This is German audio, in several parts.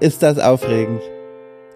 ist das aufregend.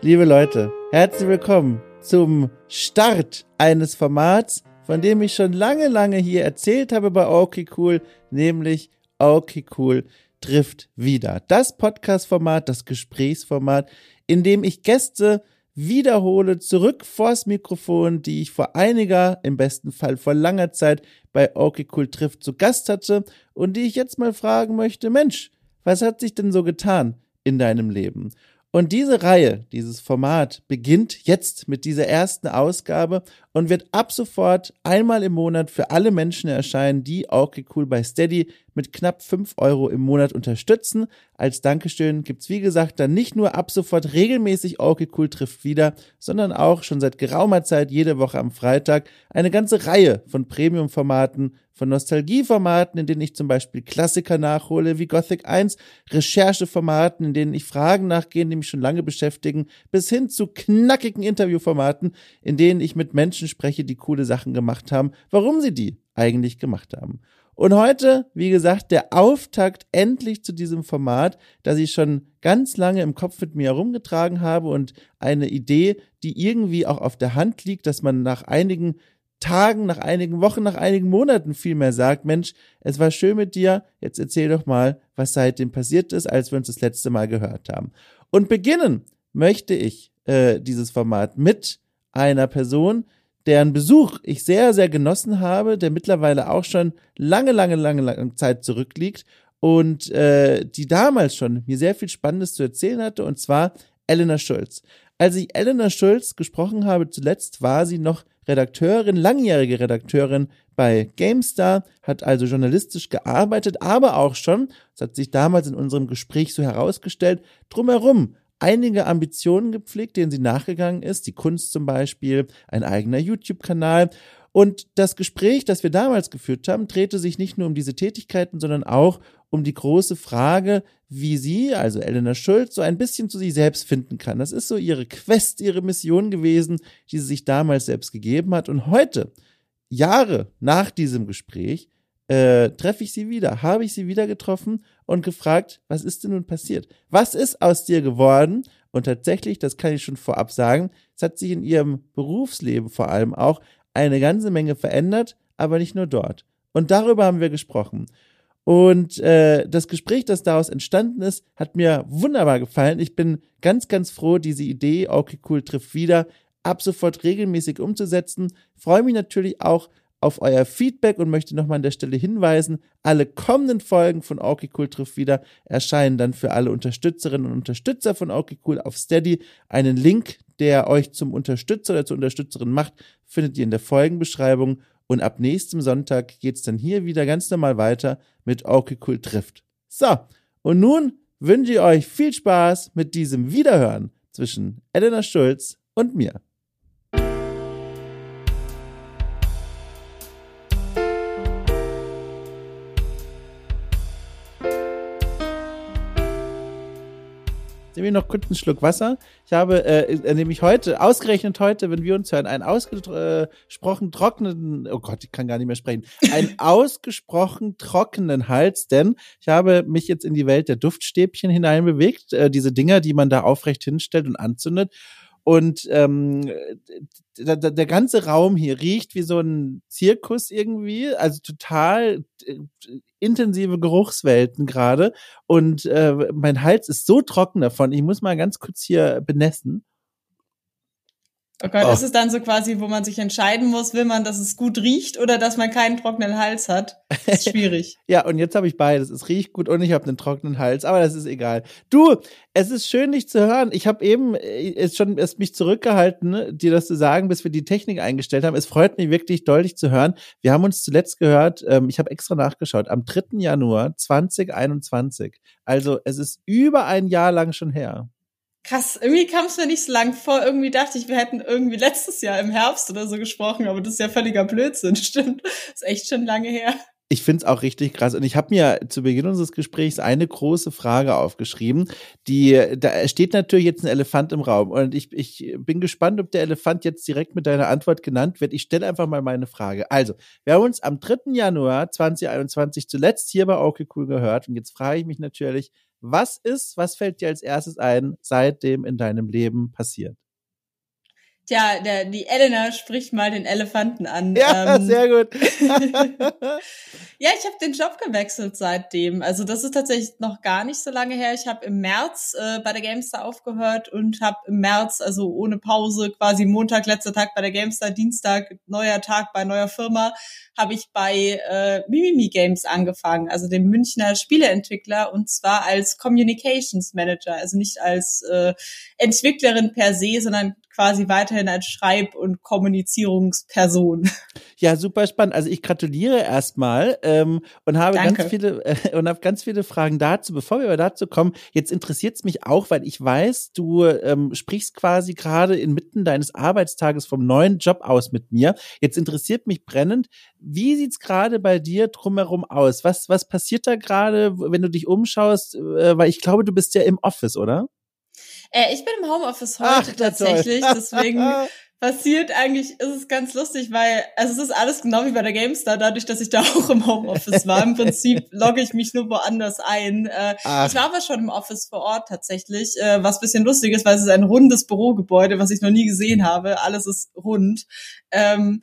Liebe Leute, herzlich willkommen zum Start eines Formats, von dem ich schon lange, lange hier erzählt habe bei Okay Cool, nämlich Okay Cool trifft wieder. Das Podcast-Format, das Gesprächsformat, in dem ich Gäste wiederhole zurück vors Mikrofon, die ich vor einiger, im besten Fall vor langer Zeit bei Okay Cool trifft zu Gast hatte und die ich jetzt mal fragen möchte, Mensch, was hat sich denn so getan in deinem Leben? Und diese Reihe, dieses Format beginnt jetzt mit dieser ersten Ausgabe und wird ab sofort einmal im Monat für alle Menschen erscheinen, die okay cool bei Steady mit knapp fünf Euro im Monat unterstützen. Als Dankeschön gibt's wie gesagt dann nicht nur ab sofort regelmäßig okay cool trifft wieder, sondern auch schon seit geraumer Zeit jede Woche am Freitag eine ganze Reihe von Premium-Formaten von Nostalgieformaten, in denen ich zum Beispiel Klassiker nachhole wie Gothic 1, Rechercheformaten, in denen ich Fragen nachgehe, die mich schon lange beschäftigen, bis hin zu knackigen Interviewformaten, in denen ich mit Menschen spreche, die coole Sachen gemacht haben, warum sie die eigentlich gemacht haben. Und heute, wie gesagt, der Auftakt endlich zu diesem Format, das ich schon ganz lange im Kopf mit mir herumgetragen habe und eine Idee, die irgendwie auch auf der Hand liegt, dass man nach einigen Tagen, nach einigen Wochen, nach einigen Monaten vielmehr sagt, Mensch, es war schön mit dir, jetzt erzähl doch mal, was seitdem passiert ist, als wir uns das letzte Mal gehört haben. Und beginnen möchte ich äh, dieses Format mit einer Person, deren Besuch ich sehr, sehr genossen habe, der mittlerweile auch schon lange, lange, lange, lange Zeit zurückliegt und äh, die damals schon mir sehr viel Spannendes zu erzählen hatte, und zwar Elena Schulz. Als ich Elena Schulz gesprochen habe zuletzt, war sie noch Redakteurin, langjährige Redakteurin bei GameStar, hat also journalistisch gearbeitet, aber auch schon, das hat sich damals in unserem Gespräch so herausgestellt, drumherum einige Ambitionen gepflegt, denen sie nachgegangen ist, die Kunst zum Beispiel, ein eigener YouTube-Kanal. Und das Gespräch, das wir damals geführt haben, drehte sich nicht nur um diese Tätigkeiten, sondern auch um die große Frage, wie sie, also Elena Schulz, so ein bisschen zu sich selbst finden kann. Das ist so ihre Quest, ihre Mission gewesen, die sie sich damals selbst gegeben hat. Und heute, Jahre nach diesem Gespräch, äh, treffe ich sie wieder, habe ich sie wieder getroffen und gefragt, was ist denn nun passiert? Was ist aus dir geworden? Und tatsächlich, das kann ich schon vorab sagen, es hat sich in ihrem Berufsleben vor allem auch eine ganze Menge verändert, aber nicht nur dort. Und darüber haben wir gesprochen. Und äh, das Gespräch, das daraus entstanden ist, hat mir wunderbar gefallen. Ich bin ganz, ganz froh, diese Idee, okay, cool, trifft wieder, ab sofort regelmäßig umzusetzen. Freue mich natürlich auch auf euer Feedback und möchte nochmal an der Stelle hinweisen, alle kommenden Folgen von Okay Cool trifft wieder erscheinen dann für alle Unterstützerinnen und Unterstützer von Okay Cool auf Steady. Einen Link, der euch zum Unterstützer oder zur Unterstützerin macht, findet ihr in der Folgenbeschreibung und ab nächstem Sonntag geht's dann hier wieder ganz normal weiter mit Okay Cool trifft. So, und nun wünsche ich euch viel Spaß mit diesem Wiederhören zwischen Elena Schulz und mir. Nehmen wir noch kurz einen Schluck Wasser. Ich habe äh, äh, nämlich heute, ausgerechnet heute, wenn wir uns hören, einen ausgesprochen trockenen, oh Gott, ich kann gar nicht mehr sprechen, einen ausgesprochen trockenen Hals, denn ich habe mich jetzt in die Welt der Duftstäbchen hineinbewegt, äh, diese Dinger, die man da aufrecht hinstellt und anzündet. Und ähm, der, der ganze Raum hier riecht wie so ein Zirkus irgendwie, also total äh, intensive Geruchswelten gerade. Und äh, mein Hals ist so trocken davon. Ich muss mal ganz kurz hier benessen. Oh Gott, oh. ist es dann so quasi, wo man sich entscheiden muss, will man, dass es gut riecht oder dass man keinen trockenen Hals hat? Das ist schwierig. ja, und jetzt habe ich beides. Es riecht gut und ich habe einen trockenen Hals, aber das ist egal. Du, es ist schön, dich zu hören. Ich habe eben ist äh, schon erst mich zurückgehalten, ne, dir das zu sagen, bis wir die Technik eingestellt haben. Es freut mich wirklich deutlich zu hören. Wir haben uns zuletzt gehört, ähm, ich habe extra nachgeschaut, am 3. Januar 2021. Also es ist über ein Jahr lang schon her. Krass, irgendwie kam es mir nicht so lang vor. Irgendwie dachte ich, wir hätten irgendwie letztes Jahr im Herbst oder so gesprochen, aber das ist ja völliger Blödsinn, stimmt. Das ist echt schon lange her. Ich finde es auch richtig krass. Und ich habe mir zu Beginn unseres Gesprächs eine große Frage aufgeschrieben. Die, da steht natürlich jetzt ein Elefant im Raum. Und ich, ich bin gespannt, ob der Elefant jetzt direkt mit deiner Antwort genannt wird. Ich stelle einfach mal meine Frage. Also, wir haben uns am 3. Januar 2021 zuletzt hier bei Okay Cool gehört. Und jetzt frage ich mich natürlich, Was ist, was fällt dir als erstes ein, seitdem in deinem Leben passiert? Tja, der, die Elena spricht mal den Elefanten an. Ja, ähm, sehr gut. ja, ich habe den Job gewechselt seitdem. Also das ist tatsächlich noch gar nicht so lange her. Ich habe im März äh, bei der Gamestar aufgehört und habe im März, also ohne Pause, quasi Montag, letzter Tag bei der Gamestar, Dienstag, neuer Tag bei neuer Firma, habe ich bei äh, Mimimi Games angefangen, also dem Münchner Spieleentwickler und zwar als Communications Manager, also nicht als äh, Entwicklerin per se, sondern quasi weiterhin als Schreib- und Kommunizierungsperson. Ja, super spannend. Also ich gratuliere erstmal ähm, und habe Danke. ganz viele äh, und habe ganz viele Fragen dazu. Bevor wir aber dazu kommen, jetzt interessiert es mich auch, weil ich weiß, du ähm, sprichst quasi gerade inmitten deines Arbeitstages vom neuen Job aus mit mir. Jetzt interessiert mich brennend, wie sieht's gerade bei dir drumherum aus? Was was passiert da gerade, wenn du dich umschaust? Äh, weil ich glaube, du bist ja im Office, oder? Äh, ich bin im Homeoffice heute Ach, tatsächlich, deswegen passiert eigentlich, ist es ganz lustig, weil, also es ist alles genau wie bei der GameStar, dadurch, dass ich da auch im Homeoffice war. Im Prinzip logge ich mich nur woanders ein. Äh, ich war aber schon im Office vor Ort tatsächlich, äh, was bisschen lustig ist, weil es ist ein rundes Bürogebäude, was ich noch nie gesehen habe. Alles ist rund. Ähm,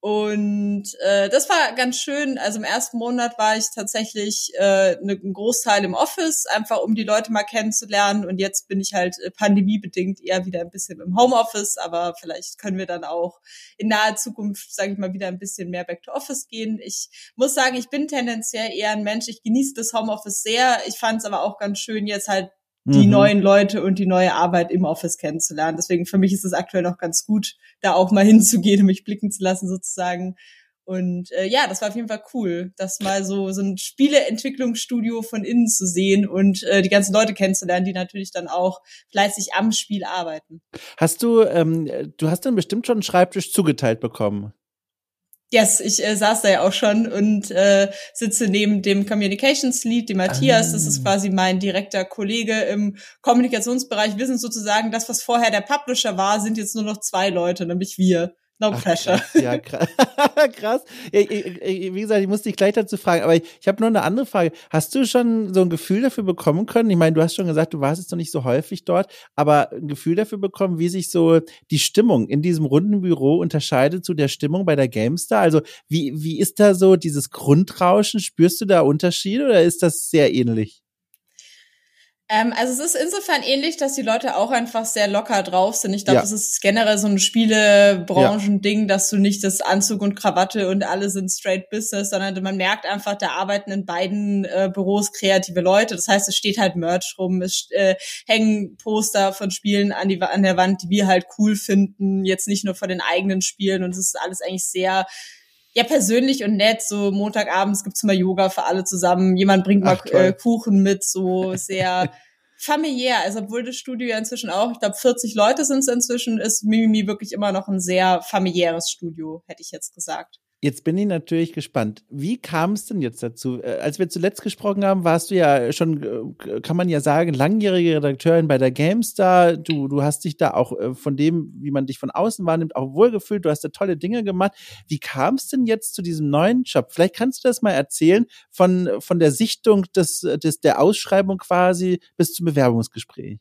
und äh, das war ganz schön. Also im ersten Monat war ich tatsächlich äh, ne, ein Großteil im Office, einfach um die Leute mal kennenzulernen. Und jetzt bin ich halt äh, pandemiebedingt eher wieder ein bisschen im Homeoffice, aber vielleicht können wir dann auch in naher Zukunft, sage ich mal, wieder ein bisschen mehr back to Office gehen. Ich muss sagen, ich bin tendenziell eher ein Mensch. Ich genieße das Homeoffice sehr. Ich fand es aber auch ganz schön, jetzt halt die mhm. neuen Leute und die neue Arbeit im Office kennenzulernen. Deswegen für mich ist es aktuell noch ganz gut, da auch mal hinzugehen und mich blicken zu lassen sozusagen. Und äh, ja, das war auf jeden Fall cool, das mal so so ein Spieleentwicklungsstudio von innen zu sehen und äh, die ganzen Leute kennenzulernen, die natürlich dann auch fleißig am Spiel arbeiten. Hast du, ähm, du hast dann bestimmt schon einen Schreibtisch zugeteilt bekommen? Yes, ich äh, saß da ja auch schon und äh, sitze neben dem Communications Lead, dem Matthias. Das ist ah. quasi mein direkter Kollege im Kommunikationsbereich. Wir sind sozusagen das, was vorher der Publisher war, sind jetzt nur noch zwei Leute, nämlich wir. No Ach, pressure. Krass, ja, krass. krass. Ja, wie gesagt, ich musste dich gleich dazu fragen, aber ich, ich habe noch eine andere Frage. Hast du schon so ein Gefühl dafür bekommen können? Ich meine, du hast schon gesagt, du warst jetzt noch nicht so häufig dort, aber ein Gefühl dafür bekommen, wie sich so die Stimmung in diesem runden Büro unterscheidet zu der Stimmung bei der GameStar? Also wie, wie ist da so dieses Grundrauschen? Spürst du da Unterschiede oder ist das sehr ähnlich? Ähm, also es ist insofern ähnlich, dass die Leute auch einfach sehr locker drauf sind. Ich glaube, es ja. ist generell so ein Spielebranchending, dass du nicht das Anzug und Krawatte und alle sind straight business, sondern man merkt einfach, da arbeiten in beiden äh, Büros kreative Leute. Das heißt, es steht halt Merch rum, es äh, hängen Poster von Spielen an, die, an der Wand, die wir halt cool finden, jetzt nicht nur von den eigenen Spielen und es ist alles eigentlich sehr ja persönlich und nett. So Montagabends gibt's mal Yoga für alle zusammen. Jemand bringt Ach, mal äh, Kuchen mit, so sehr familiär. Also obwohl das Studio ja inzwischen auch, ich glaube 40 Leute sind es inzwischen, ist Mimimi wirklich immer noch ein sehr familiäres Studio, hätte ich jetzt gesagt. Jetzt bin ich natürlich gespannt. Wie kam es denn jetzt dazu? Äh, als wir zuletzt gesprochen haben, warst du ja schon, äh, kann man ja sagen, langjährige Redakteurin bei der GameStar. Du, du hast dich da auch äh, von dem, wie man dich von außen wahrnimmt, auch wohlgefühlt. Du hast da tolle Dinge gemacht. Wie kam es denn jetzt zu diesem neuen Job? Vielleicht kannst du das mal erzählen von, von der Sichtung des, des, der Ausschreibung quasi bis zum Bewerbungsgespräch.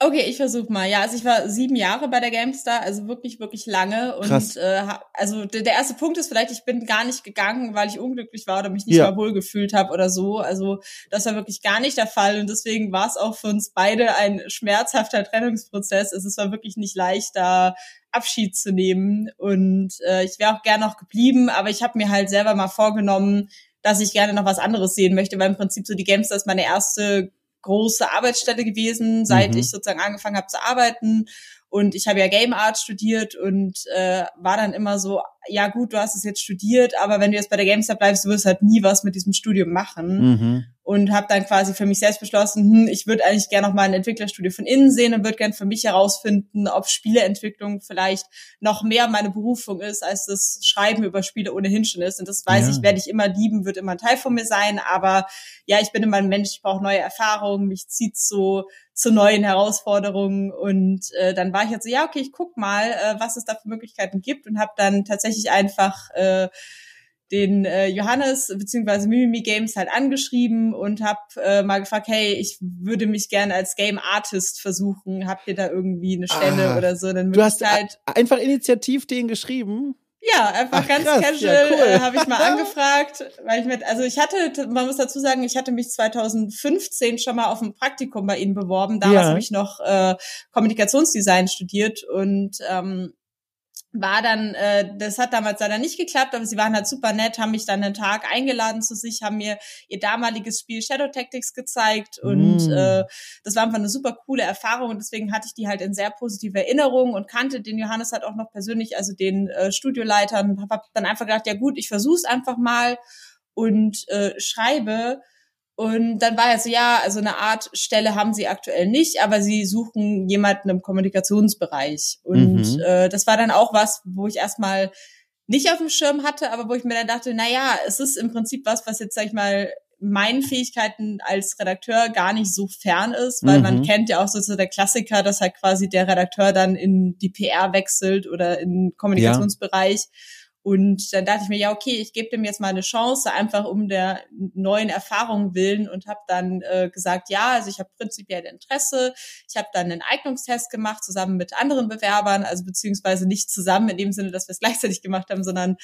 Okay, ich versuche mal. Ja, also ich war sieben Jahre bei der GameStar, also wirklich, wirklich lange. Und Krass. äh, also der, der erste Punkt ist vielleicht, ich bin gar nicht gegangen, weil ich unglücklich war oder mich nicht ja. mal wohlgefühlt habe oder so. Also das war wirklich gar nicht der Fall. Und deswegen war es auch für uns beide ein schmerzhafter Trennungsprozess. Also es war wirklich nicht leicht, da Abschied zu nehmen. Und äh, ich wäre auch gern noch geblieben, aber ich habe mir halt selber mal vorgenommen, dass ich gerne noch was anderes sehen möchte, weil im Prinzip so die GameStar ist meine erste große Arbeitsstelle gewesen, seit mhm. ich sozusagen angefangen habe zu arbeiten. Und ich habe ja Game Art studiert und äh, war dann immer so, ja gut, du hast es jetzt studiert, aber wenn du jetzt bei der GameStar bleibst, du wirst halt nie was mit diesem Studium machen. Mhm. Und habe dann quasi für mich selbst beschlossen, hm, ich würde eigentlich gerne noch mal ein Entwicklerstudio von innen sehen und würde gerne für mich herausfinden, ob Spieleentwicklung vielleicht noch mehr meine Berufung ist, als das Schreiben über Spiele ohnehin schon ist. Und das weiß ja. ich, werde ich immer lieben, wird immer ein Teil von mir sein. Aber ja, ich bin immer ein Mensch, ich brauche neue Erfahrungen, mich zieht so zu neuen Herausforderungen. Und äh, dann war ich jetzt so, ja, okay, ich guck mal, äh, was es da für Möglichkeiten gibt und habe dann tatsächlich einfach äh, den äh, Johannes beziehungsweise Mimimi Games halt angeschrieben und habe äh, mal gefragt, hey, ich würde mich gerne als Game Artist versuchen. Habt ihr da irgendwie eine Stelle ah, oder so? Dann du hast halt einfach initiativ den geschrieben. Ja, einfach Ach, ganz krass, casual ja, cool. äh, habe ich mal angefragt, weil ich mit, also ich hatte, man muss dazu sagen, ich hatte mich 2015 schon mal auf ein Praktikum bei Ihnen beworben. Damals ja. habe ich noch äh, Kommunikationsdesign studiert und ähm, war dann, äh, das hat damals leider nicht geklappt, aber sie waren halt super nett, haben mich dann einen Tag eingeladen zu sich, haben mir ihr damaliges Spiel Shadow Tactics gezeigt und mm. äh, das war einfach eine super coole Erfahrung und deswegen hatte ich die halt in sehr positive Erinnerung und kannte den Johannes halt auch noch persönlich, also den äh, Studioleitern, hab dann einfach gedacht, ja gut, ich versuch's einfach mal und äh, schreibe und dann war er so, ja, also eine Art Stelle haben sie aktuell nicht, aber sie suchen jemanden im Kommunikationsbereich. Und mhm. äh, das war dann auch was, wo ich erstmal nicht auf dem Schirm hatte, aber wo ich mir dann dachte, na ja, es ist im Prinzip was, was jetzt, sag ich mal, meinen Fähigkeiten als Redakteur gar nicht so fern ist, weil mhm. man kennt ja auch so der Klassiker, dass halt quasi der Redakteur dann in die PR wechselt oder in Kommunikationsbereich. Ja. Und dann dachte ich mir, ja, okay, ich gebe dem jetzt mal eine Chance, einfach um der neuen Erfahrung willen und habe dann äh, gesagt, ja, also ich habe prinzipiell Interesse. Ich habe dann einen Eignungstest gemacht, zusammen mit anderen Bewerbern, also beziehungsweise nicht zusammen in dem Sinne, dass wir es gleichzeitig gemacht haben, sondern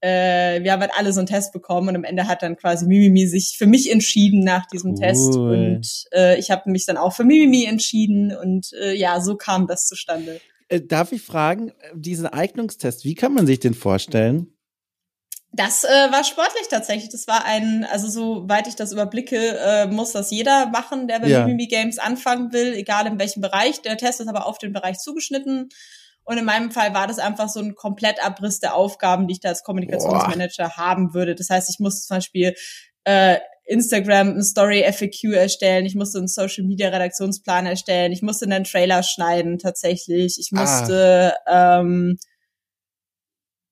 äh, wir haben halt alle so einen Test bekommen und am Ende hat dann quasi Mimimi sich für mich entschieden nach diesem cool. Test und äh, ich habe mich dann auch für Mimimi entschieden und äh, ja, so kam das zustande. Äh, darf ich fragen, äh, diesen Eignungstest, wie kann man sich den vorstellen? Das äh, war sportlich tatsächlich. Das war ein, also soweit ich das überblicke, äh, muss das jeder machen, der bei ja. Mimi Games anfangen will, egal in welchem Bereich. Der Test ist aber auf den Bereich zugeschnitten. Und in meinem Fall war das einfach so ein Komplettabriss der Aufgaben, die ich da als Kommunikationsmanager Boah. haben würde. Das heißt, ich musste zum Beispiel äh, Instagram ein Story FAQ erstellen, ich musste einen Social Media Redaktionsplan erstellen, ich musste einen Trailer schneiden tatsächlich, ich ah. musste ah. ähm,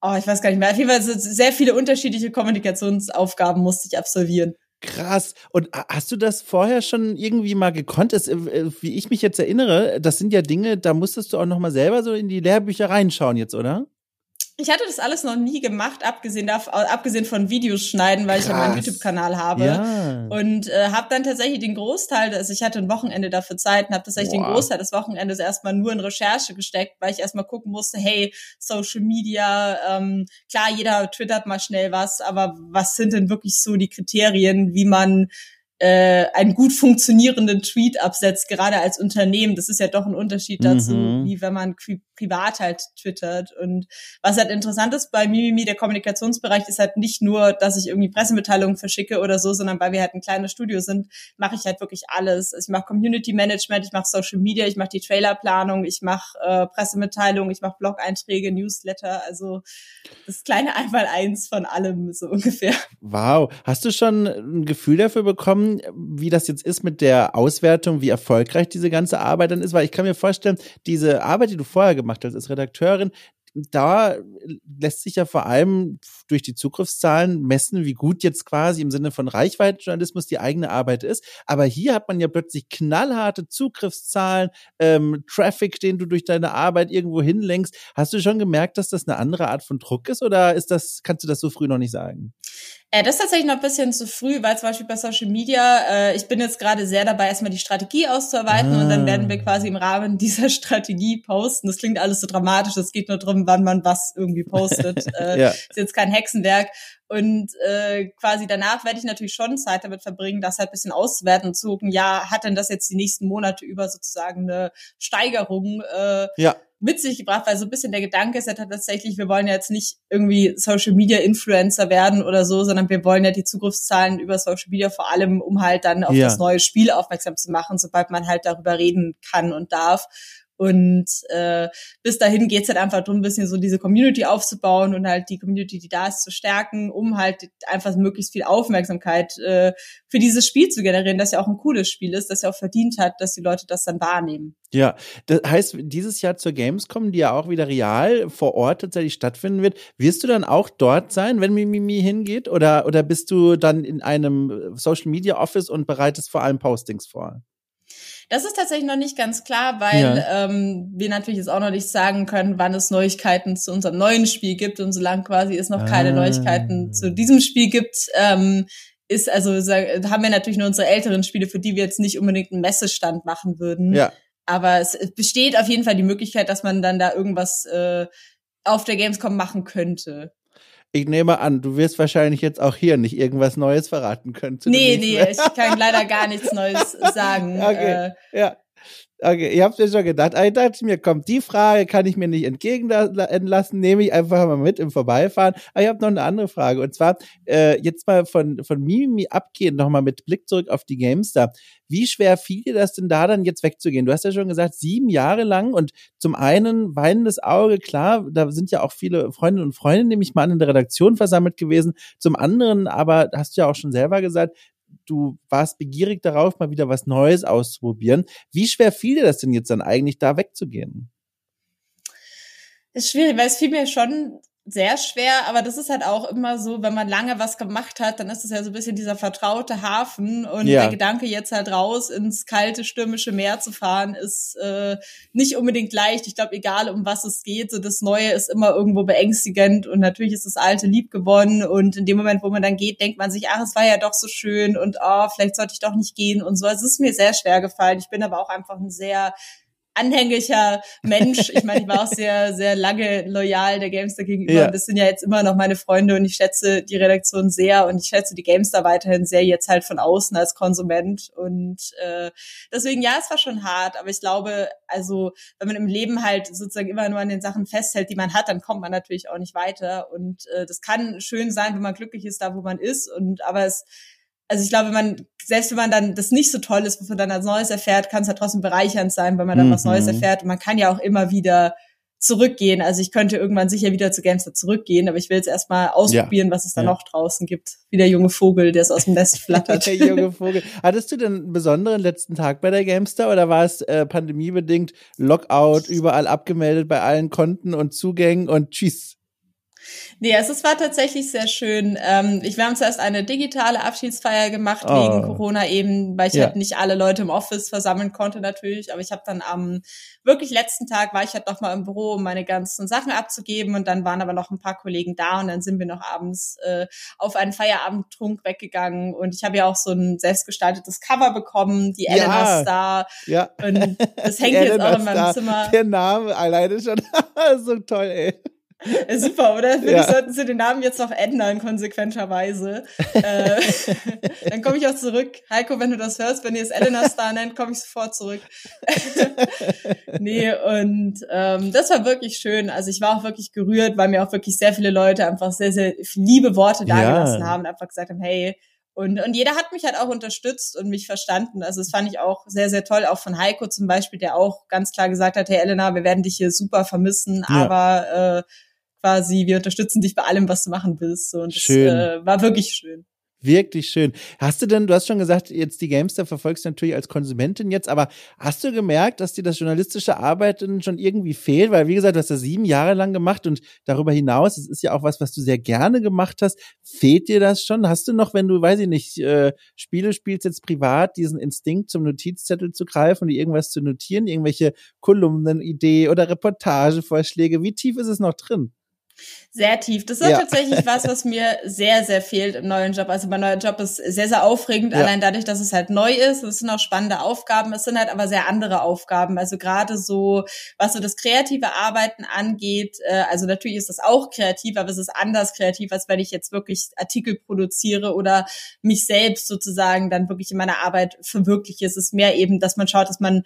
oh, ich weiß gar nicht mehr, auf jeden Fall sehr viele unterschiedliche Kommunikationsaufgaben musste ich absolvieren. Krass. Und hast du das vorher schon irgendwie mal gekonnt? Es, äh, wie ich mich jetzt erinnere, das sind ja Dinge, da musstest du auch noch mal selber so in die Lehrbücher reinschauen jetzt, oder? Ich hatte das alles noch nie gemacht, abgesehen, davon, abgesehen von Videos schneiden, weil Krass. ich ja meinen YouTube-Kanal habe. Ja. Und äh, habe dann tatsächlich den Großteil, also ich hatte ein Wochenende dafür Zeit und habe tatsächlich Boah. den Großteil des Wochenendes erstmal nur in Recherche gesteckt, weil ich erstmal gucken musste, hey, Social Media, ähm, klar, jeder twittert mal schnell was, aber was sind denn wirklich so die Kriterien, wie man äh, einen gut funktionierenden Tweet absetzt, gerade als Unternehmen. Das ist ja doch ein Unterschied dazu, mhm. wie wenn man privat halt twittert. Und was halt interessant ist bei Mimimi, der Kommunikationsbereich, ist halt nicht nur, dass ich irgendwie Pressemitteilungen verschicke oder so, sondern weil wir halt ein kleines Studio sind, mache ich halt wirklich alles. Also ich mache Community Management, ich mache Social Media, ich mache die Trailerplanung, ich mache äh, Pressemitteilungen, ich mache Blog-Einträge, Newsletter, also das kleine Einmaleins von allem so ungefähr. Wow. Hast du schon ein Gefühl dafür bekommen, wie das jetzt ist mit der Auswertung, wie erfolgreich diese ganze Arbeit dann ist? Weil ich kann mir vorstellen, diese Arbeit, die du vorher gemacht gemacht hast als Redakteurin, da lässt sich ja vor allem durch die Zugriffszahlen messen, wie gut jetzt quasi im Sinne von Reichweitenjournalismus die eigene Arbeit ist. Aber hier hat man ja plötzlich knallharte Zugriffszahlen, ähm, Traffic, den du durch deine Arbeit irgendwo hinlenkst. Hast du schon gemerkt, dass das eine andere Art von Druck ist oder ist das, kannst du das so früh noch nicht sagen? Äh, das ist tatsächlich noch ein bisschen zu früh, weil zum Beispiel bei Social Media, äh, ich bin jetzt gerade sehr dabei, erstmal die Strategie auszuarbeiten ah. und dann werden wir ah. quasi im Rahmen dieser Strategie posten. Das klingt alles so dramatisch, es geht nur darum, wann man was irgendwie postet. äh, ja. Ist jetzt kein Hexenwerk. Und äh, quasi danach werde ich natürlich schon Zeit damit verbringen, das halt bisschen auszuwerten und zu gucken, ja, hat denn das jetzt die nächsten Monate über sozusagen eine Steigerung? Äh, ja mit sich gebracht, weil so ein bisschen der Gedanke ist ja tatsächlich, wir wollen ja jetzt nicht irgendwie Social Media Influencer werden oder so, sondern wir wollen ja die Zugriffszahlen über Social Media vor allem, um halt dann auf ja. das neue Spiel aufmerksam zu machen, sobald man halt darüber reden kann und darf. Und äh, bis dahin geht's halt einfach darum, ein bisschen so diese Community aufzubauen und halt die Community, die da ist, zu stärken, um halt einfach möglichst viel Aufmerksamkeit äh, für dieses Spiel zu generieren, das ja auch ein cooles Spiel ist, das ja auch verdient hat, dass die Leute das dann wahrnehmen. Ja, das heißt, dieses Jahr zur Gamescom, die ja auch wieder real vor Ort tatsächlich stattfinden wird, wirst du dann auch dort sein, wenn Mimimi hingeht? Oder, oder bist du dann in einem Social Media Office und bereitest vor allem Postings vor? Das ist tatsächlich noch nicht ganz klar, weil ja. ähm, wir natürlich jetzt auch noch nicht sagen können, wann es Neuigkeiten zu unserem neuen Spiel gibt. Und solange quasi es noch ah. keine Neuigkeiten zu diesem Spiel gibt, ähm, ist also haben wir natürlich nur unsere älteren Spiele, für die wir jetzt nicht unbedingt einen Messestand machen würden. Ja. Aber es besteht auf jeden Fall die Möglichkeit, dass man dann da irgendwas äh, auf der Gamescom machen könnte. Ich nehme an, du wirst wahrscheinlich jetzt auch hier nicht irgendwas Neues verraten können. nee, nee, ich kann leider gar nichts Neues sagen. Okay, äh, ja. Okay, ich hab's mir schon gedacht. Ich dachte mir, kommt die Frage, kann ich mir nicht entgegenlassen, nehme ich einfach mal mit im Vorbeifahren. Aber ich habe noch eine andere Frage. Und zwar, äh, jetzt mal von, von Mimi abgehen, nochmal mit Blick zurück auf die Gamestar. Wie schwer fiel dir das denn da dann jetzt wegzugehen? Du hast ja schon gesagt, sieben Jahre lang und zum einen weinendes Auge, klar, da sind ja auch viele Freundinnen und Freunde, nehme ich mal an, in der Redaktion versammelt gewesen. Zum anderen aber, hast du ja auch schon selber gesagt, du warst begierig darauf, mal wieder was Neues auszuprobieren. Wie schwer fiel dir das denn jetzt dann eigentlich, da wegzugehen? ist schwierig, weil es fiel mir schon sehr schwer, aber das ist halt auch immer so, wenn man lange was gemacht hat, dann ist es ja so ein bisschen dieser vertraute Hafen und ja. der Gedanke jetzt halt raus ins kalte stürmische Meer zu fahren ist äh, nicht unbedingt leicht. Ich glaube, egal um was es geht, so das Neue ist immer irgendwo beängstigend und natürlich ist das Alte lieb gewonnen und in dem Moment, wo man dann geht, denkt man sich, ach, es war ja doch so schön und oh, vielleicht sollte ich doch nicht gehen und so. Also es ist mir sehr schwer gefallen. Ich bin aber auch einfach ein sehr anhänglicher Mensch. Ich meine, ich war auch sehr, sehr lange loyal der Gamestar gegenüber. Ja. Das sind ja jetzt immer noch meine Freunde und ich schätze die Redaktion sehr und ich schätze die Gamestar weiterhin sehr jetzt halt von außen als Konsument. Und äh, deswegen, ja, es war schon hart, aber ich glaube, also wenn man im Leben halt sozusagen immer nur an den Sachen festhält, die man hat, dann kommt man natürlich auch nicht weiter. Und äh, das kann schön sein, wenn man glücklich ist, da wo man ist. Und aber es also ich glaube, man, selbst wenn man dann das nicht so toll ist, was man dann als Neues erfährt, kann es ja trotzdem bereichernd sein, wenn man dann mhm. was Neues mhm. erfährt. Und man kann ja auch immer wieder zurückgehen. Also ich könnte irgendwann sicher wieder zu Gamester zurückgehen, aber ich will jetzt erstmal ausprobieren, ja. was es da ja. noch draußen gibt. Wie der junge Vogel, der es aus dem Nest flattert. der junge Vogel. Hattest du denn einen besonderen letzten Tag bei der Gamester oder war es äh, pandemiebedingt Lockout, überall abgemeldet bei allen Konten und Zugängen und tschüss? Nee, also es war tatsächlich sehr schön. Ähm, ich, wir haben zuerst eine digitale Abschiedsfeier gemacht oh. wegen Corona eben, weil ich ja. halt nicht alle Leute im Office versammeln konnte natürlich. Aber ich habe dann am wirklich letzten Tag war ich halt noch mal im Büro, um meine ganzen Sachen abzugeben und dann waren aber noch ein paar Kollegen da und dann sind wir noch abends äh, auf einen Feierabendtrunk weggegangen und ich habe ja auch so ein selbstgestaltetes Cover bekommen, die ja. Elena Star. Ja. Und das hängt jetzt auch in meinem. Zimmer. Der Name alleine schon so toll, ey. Super, oder? Finde ja. ich, sollten sie den Namen jetzt noch ändern, konsequenterweise. äh, dann komme ich auch zurück. Heiko, wenn du das hörst, wenn ihr es Elena Star nennt, komme ich sofort zurück. nee, und ähm, das war wirklich schön. Also ich war auch wirklich gerührt, weil mir auch wirklich sehr viele Leute einfach sehr, sehr liebe Worte dagelassen ja. haben und einfach gesagt haben, hey, und, und jeder hat mich halt auch unterstützt und mich verstanden. Also das fand ich auch sehr, sehr toll, auch von Heiko zum Beispiel, der auch ganz klar gesagt hat, hey Elena, wir werden dich hier super vermissen, ja. aber äh, quasi, wir unterstützen dich bei allem, was du machen willst. Und schön. das äh, war wirklich schön. Wirklich schön. Hast du denn, du hast schon gesagt, jetzt die Gamester verfolgst du natürlich als Konsumentin jetzt, aber hast du gemerkt, dass dir das journalistische Arbeiten schon irgendwie fehlt? Weil, wie gesagt, du hast das sieben Jahre lang gemacht und darüber hinaus, es ist ja auch was, was du sehr gerne gemacht hast. Fehlt dir das schon? Hast du noch, wenn du, weiß ich nicht, äh, Spiele spielst jetzt privat, diesen Instinkt zum Notizzettel zu greifen und irgendwas zu notieren, irgendwelche Kolumnen, Idee oder Reportagevorschläge? Wie tief ist es noch drin? Sehr tief. Das ist ja. tatsächlich was, was mir sehr, sehr fehlt im neuen Job. Also mein neuer Job ist sehr, sehr aufregend, ja. allein dadurch, dass es halt neu ist. Es sind auch spannende Aufgaben. Es sind halt aber sehr andere Aufgaben. Also gerade so, was so das kreative Arbeiten angeht. Äh, also natürlich ist das auch kreativ, aber es ist anders kreativ, als wenn ich jetzt wirklich Artikel produziere oder mich selbst sozusagen dann wirklich in meiner Arbeit verwirkliche. Es ist mehr eben, dass man schaut, dass man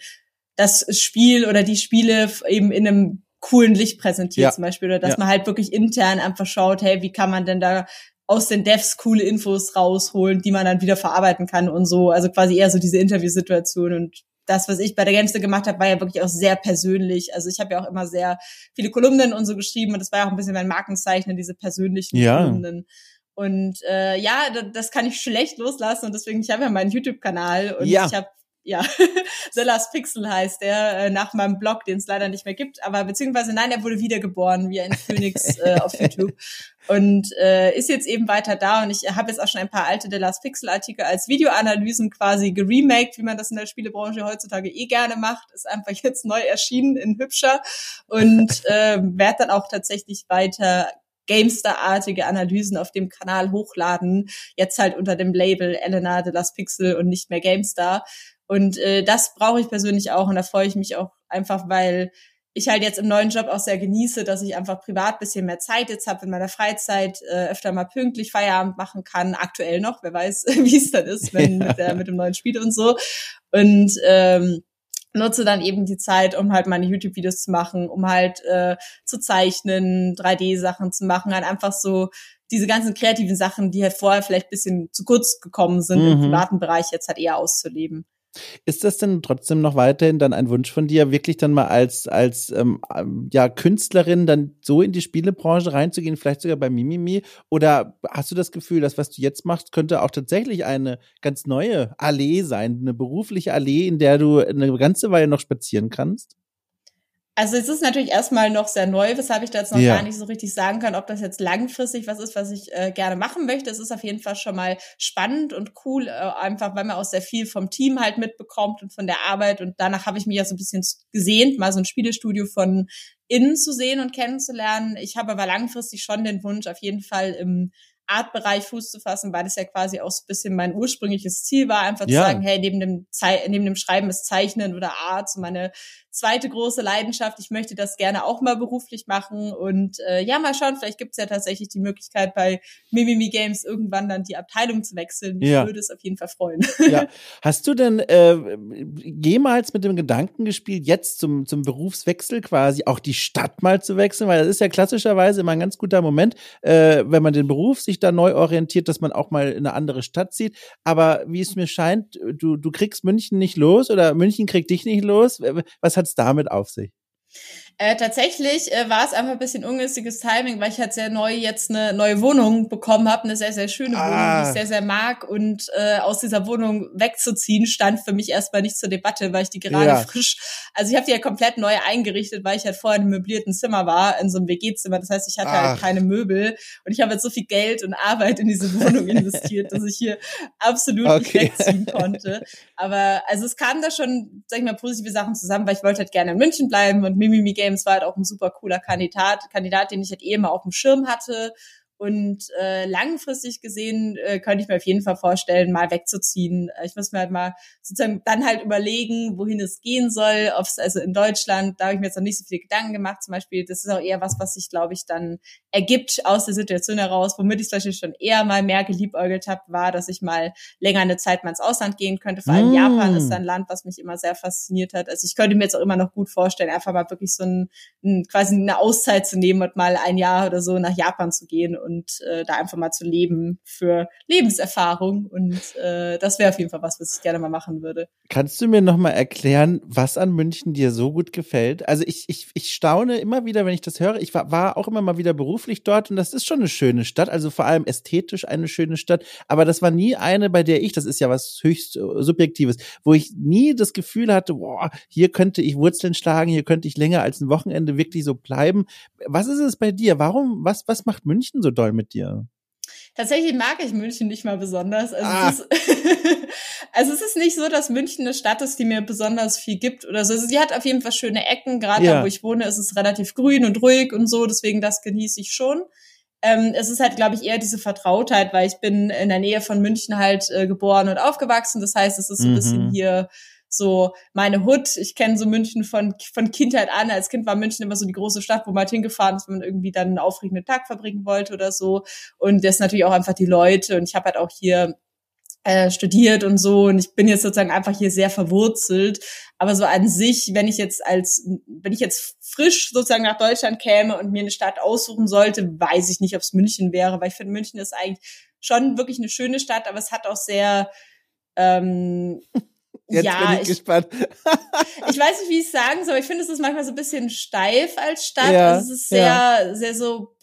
das Spiel oder die Spiele eben in einem coolen Licht präsentiert ja. zum Beispiel oder dass ja. man halt wirklich intern einfach schaut, hey, wie kann man denn da aus den Devs coole Infos rausholen, die man dann wieder verarbeiten kann und so. Also quasi eher so diese Interviewsituation und das, was ich bei der Gamester gemacht habe, war ja wirklich auch sehr persönlich. Also ich habe ja auch immer sehr viele Kolumnen und so geschrieben und das war ja auch ein bisschen mein Markenzeichen, diese persönlichen ja. Kolumnen. Und äh, ja, das kann ich schlecht loslassen und deswegen, ich habe ja meinen YouTube-Kanal und ja. ich habe ja, The Last Pixel heißt der, äh, nach meinem Blog, den es leider nicht mehr gibt, aber beziehungsweise nein, er wurde wiedergeboren, wie ein Phoenix äh, auf YouTube. Und äh, ist jetzt eben weiter da. Und ich habe jetzt auch schon ein paar alte The Last Pixel Artikel als Videoanalysen quasi geremaked, wie man das in der Spielebranche heutzutage eh gerne macht, ist einfach jetzt neu erschienen in hübscher. Und äh, werde dann auch tatsächlich weiter Gamestar-artige Analysen auf dem Kanal hochladen. Jetzt halt unter dem Label Elena de Las Pixel und nicht mehr Gamestar. Und äh, das brauche ich persönlich auch und da freue ich mich auch einfach, weil ich halt jetzt im neuen Job auch sehr genieße, dass ich einfach privat bisschen mehr Zeit jetzt habe in meiner Freizeit, äh, öfter mal pünktlich Feierabend machen kann. Aktuell noch, wer weiß, wie es dann ist, wenn ja. mit, der, mit dem neuen Spiel und so. Und ähm, nutze dann eben die Zeit, um halt meine YouTube-Videos zu machen, um halt äh, zu zeichnen, 3D-Sachen zu machen, halt einfach so diese ganzen kreativen Sachen, die halt vorher vielleicht bisschen zu kurz gekommen sind, mhm. im privaten Bereich jetzt halt eher auszuleben. Ist das denn trotzdem noch weiterhin dann ein Wunsch von dir, wirklich dann mal als, als ähm, ähm, ja, Künstlerin dann so in die Spielebranche reinzugehen, vielleicht sogar bei Mimimi? Oder hast du das Gefühl, dass was du jetzt machst, könnte auch tatsächlich eine ganz neue Allee sein, eine berufliche Allee, in der du eine ganze Weile noch spazieren kannst? Also es ist natürlich erstmal noch sehr neu, weshalb ich da jetzt noch ja. gar nicht so richtig sagen kann, ob das jetzt langfristig was ist, was ich äh, gerne machen möchte. Es ist auf jeden Fall schon mal spannend und cool, äh, einfach weil man auch sehr viel vom Team halt mitbekommt und von der Arbeit. Und danach habe ich mich ja so ein bisschen gesehnt, mal so ein Spielestudio von innen zu sehen und kennenzulernen. Ich habe aber langfristig schon den Wunsch, auf jeden Fall im Artbereich Fuß zu fassen, weil das ja quasi auch so ein bisschen mein ursprüngliches Ziel war, einfach ja. zu sagen, hey, neben dem, Ze neben dem Schreiben ist Zeichnen oder Art so meine zweite große Leidenschaft. Ich möchte das gerne auch mal beruflich machen und äh, ja, mal schauen, vielleicht gibt es ja tatsächlich die Möglichkeit bei Mimimi Games irgendwann dann die Abteilung zu wechseln. Ich ja. würde es auf jeden Fall freuen. Ja. Hast du denn äh, jemals mit dem Gedanken gespielt, jetzt zum, zum Berufswechsel quasi auch die Stadt mal zu wechseln? Weil das ist ja klassischerweise immer ein ganz guter Moment, äh, wenn man den Beruf sich da neu orientiert, dass man auch mal in eine andere Stadt zieht. Aber wie es mir scheint, du, du kriegst München nicht los oder München kriegt dich nicht los. Was hat hat's damit auf sich? Äh, tatsächlich äh, war es einfach ein bisschen ungünstiges Timing, weil ich halt sehr neu jetzt eine neue Wohnung bekommen habe, eine sehr, sehr schöne ah. Wohnung, die ich sehr, sehr mag. Und äh, aus dieser Wohnung wegzuziehen, stand für mich erstmal nicht zur Debatte, weil ich die gerade ja. frisch, also ich habe die ja komplett neu eingerichtet, weil ich halt vorher in einem möblierten Zimmer war, in so einem WG-Zimmer. Das heißt, ich hatte halt Ach. halt keine Möbel und ich habe jetzt so viel Geld und Arbeit in diese Wohnung investiert, dass ich hier absolut okay. nicht wegziehen konnte. Aber also es kamen da schon, sag ich mal, positive Sachen zusammen, weil ich wollte halt gerne in München bleiben und Mimimi Games war halt auch ein super cooler Kandidat, Kandidat, den ich halt eh immer auf dem Schirm hatte und äh, langfristig gesehen äh, könnte ich mir auf jeden Fall vorstellen, mal wegzuziehen. Äh, ich muss mir halt mal sozusagen dann halt überlegen, wohin es gehen soll. Ob es also in Deutschland, da habe ich mir jetzt noch nicht so viele Gedanken gemacht. Zum Beispiel, das ist auch eher was, was sich, glaube ich, dann ergibt aus der Situation heraus. Womit ich zum schon eher mal mehr geliebäugelt habe, war, dass ich mal länger eine Zeit mal ins Ausland gehen könnte. Vor allem mm. Japan ist ein Land, was mich immer sehr fasziniert hat. Also ich könnte mir jetzt auch immer noch gut vorstellen, einfach mal wirklich so ein, ein quasi eine Auszeit zu nehmen und mal ein Jahr oder so nach Japan zu gehen und äh, da einfach mal zu leben für Lebenserfahrung. Und äh, das wäre auf jeden Fall was, was ich gerne mal machen würde. Kannst du mir noch mal erklären, was an München dir so gut gefällt? Also ich, ich, ich staune immer wieder, wenn ich das höre. Ich war, war auch immer mal wieder beruflich dort und das ist schon eine schöne Stadt, also vor allem ästhetisch eine schöne Stadt. Aber das war nie eine, bei der ich, das ist ja was höchst äh, Subjektives, wo ich nie das Gefühl hatte, boah, hier könnte ich Wurzeln schlagen, hier könnte ich länger als ein Wochenende wirklich so bleiben. Was ist es bei dir? Warum, was, was macht München so doll mit dir? Tatsächlich mag ich München nicht mal besonders. Also, ah. es ist, also es ist nicht so, dass München eine Stadt ist, die mir besonders viel gibt oder so. Also sie hat auf jeden Fall schöne Ecken. Gerade ja. da, wo ich wohne, ist es relativ grün und ruhig und so. Deswegen das genieße ich schon. Ähm, es ist halt, glaube ich, eher diese Vertrautheit, weil ich bin in der Nähe von München halt äh, geboren und aufgewachsen. Das heißt, es ist so ein mhm. bisschen hier so meine Hut. Ich kenne so München von, von Kindheit an. Als Kind war München immer so die große Stadt, wo man halt hingefahren ist, wenn man irgendwie dann einen aufregenden Tag verbringen wollte oder so. Und das natürlich auch einfach die Leute. Und ich habe halt auch hier äh, studiert und so und ich bin jetzt sozusagen einfach hier sehr verwurzelt. Aber so an sich, wenn ich jetzt als, wenn ich jetzt frisch sozusagen nach Deutschland käme und mir eine Stadt aussuchen sollte, weiß ich nicht, ob es München wäre, weil ich finde, München ist eigentlich schon wirklich eine schöne Stadt, aber es hat auch sehr ähm, Jetzt ja, bin ich, ich gespannt. ich weiß nicht, wie ich es sagen soll, aber ich finde, es ist manchmal so ein bisschen steif als Stadt. Ja, also es ist sehr, ja. sehr so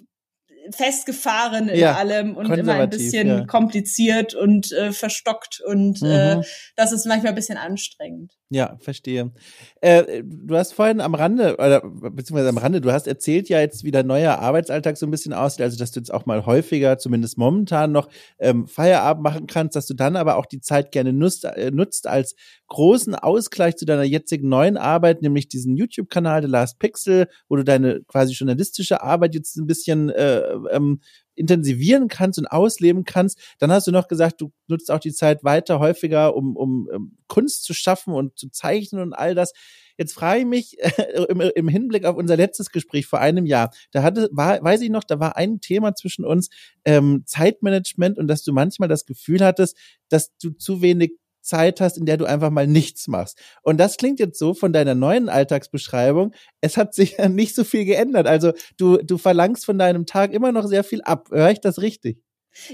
festgefahren in ja, allem und immer ein bisschen ja. kompliziert und äh, verstockt und äh, mhm. äh, das ist manchmal ein bisschen anstrengend. Ja, verstehe. Äh, du hast vorhin am Rande, oder beziehungsweise am Rande, du hast erzählt ja jetzt, wie dein neuer Arbeitsalltag so ein bisschen aussieht, also dass du jetzt auch mal häufiger, zumindest momentan noch, ähm, Feierabend machen kannst, dass du dann aber auch die Zeit gerne nutzt, äh, nutzt als großen Ausgleich zu deiner jetzigen neuen Arbeit, nämlich diesen YouTube-Kanal The Last Pixel, wo du deine quasi journalistische Arbeit jetzt ein bisschen äh, ähm, intensivieren kannst und ausleben kannst. Dann hast du noch gesagt, du nutzt auch die Zeit weiter häufiger, um, um, um Kunst zu schaffen und zu zeichnen und all das. Jetzt frage ich mich im, im, Hinblick auf unser letztes Gespräch vor einem Jahr, da hatte, war, weiß ich noch, da war ein Thema zwischen uns ähm, Zeitmanagement und dass du manchmal das Gefühl hattest, dass du zu wenig Zeit hast, in der du einfach mal nichts machst. Und das klingt jetzt so von deiner neuen Alltagsbeschreibung. Es hat sich ja nicht so viel geändert. Also du, du verlangst von deinem Tag immer noch sehr viel ab. Höre ich das richtig?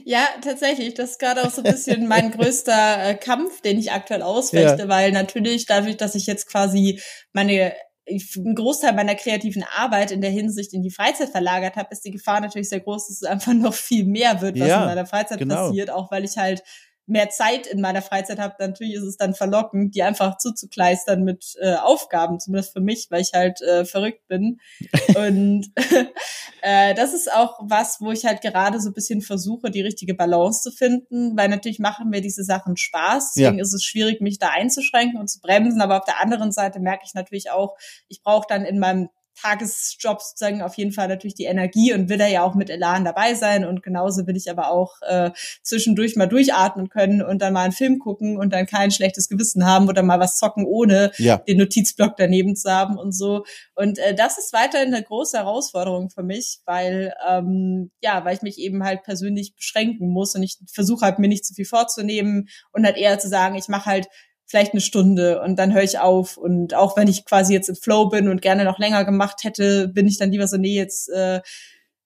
Ja, tatsächlich. Das ist gerade auch so ein bisschen mein größter äh, Kampf, den ich aktuell ausfechte, ja. weil natürlich dadurch, dass ich jetzt quasi meine einen Großteil meiner kreativen Arbeit in der Hinsicht in die Freizeit verlagert habe, ist die Gefahr natürlich sehr groß, dass es einfach noch viel mehr wird, was ja, in meiner Freizeit genau. passiert, auch weil ich halt mehr Zeit in meiner Freizeit habe, natürlich ist es dann verlockend, die einfach zuzukleistern mit äh, Aufgaben, zumindest für mich, weil ich halt äh, verrückt bin. Und äh, das ist auch was, wo ich halt gerade so ein bisschen versuche, die richtige Balance zu finden, weil natürlich machen mir diese Sachen Spaß. Deswegen ja. ist es schwierig, mich da einzuschränken und zu bremsen. Aber auf der anderen Seite merke ich natürlich auch, ich brauche dann in meinem Tagesjob sozusagen auf jeden Fall natürlich die Energie und will da ja auch mit Elan dabei sein und genauso will ich aber auch äh, zwischendurch mal durchatmen können und dann mal einen Film gucken und dann kein schlechtes Gewissen haben oder mal was zocken, ohne ja. den Notizblock daneben zu haben und so. Und äh, das ist weiterhin eine große Herausforderung für mich, weil ähm, ja, weil ich mich eben halt persönlich beschränken muss und ich versuche halt mir nicht zu viel vorzunehmen und halt eher zu sagen, ich mache halt vielleicht eine Stunde und dann höre ich auf. Und auch wenn ich quasi jetzt im Flow bin und gerne noch länger gemacht hätte, bin ich dann lieber so, nee, jetzt äh,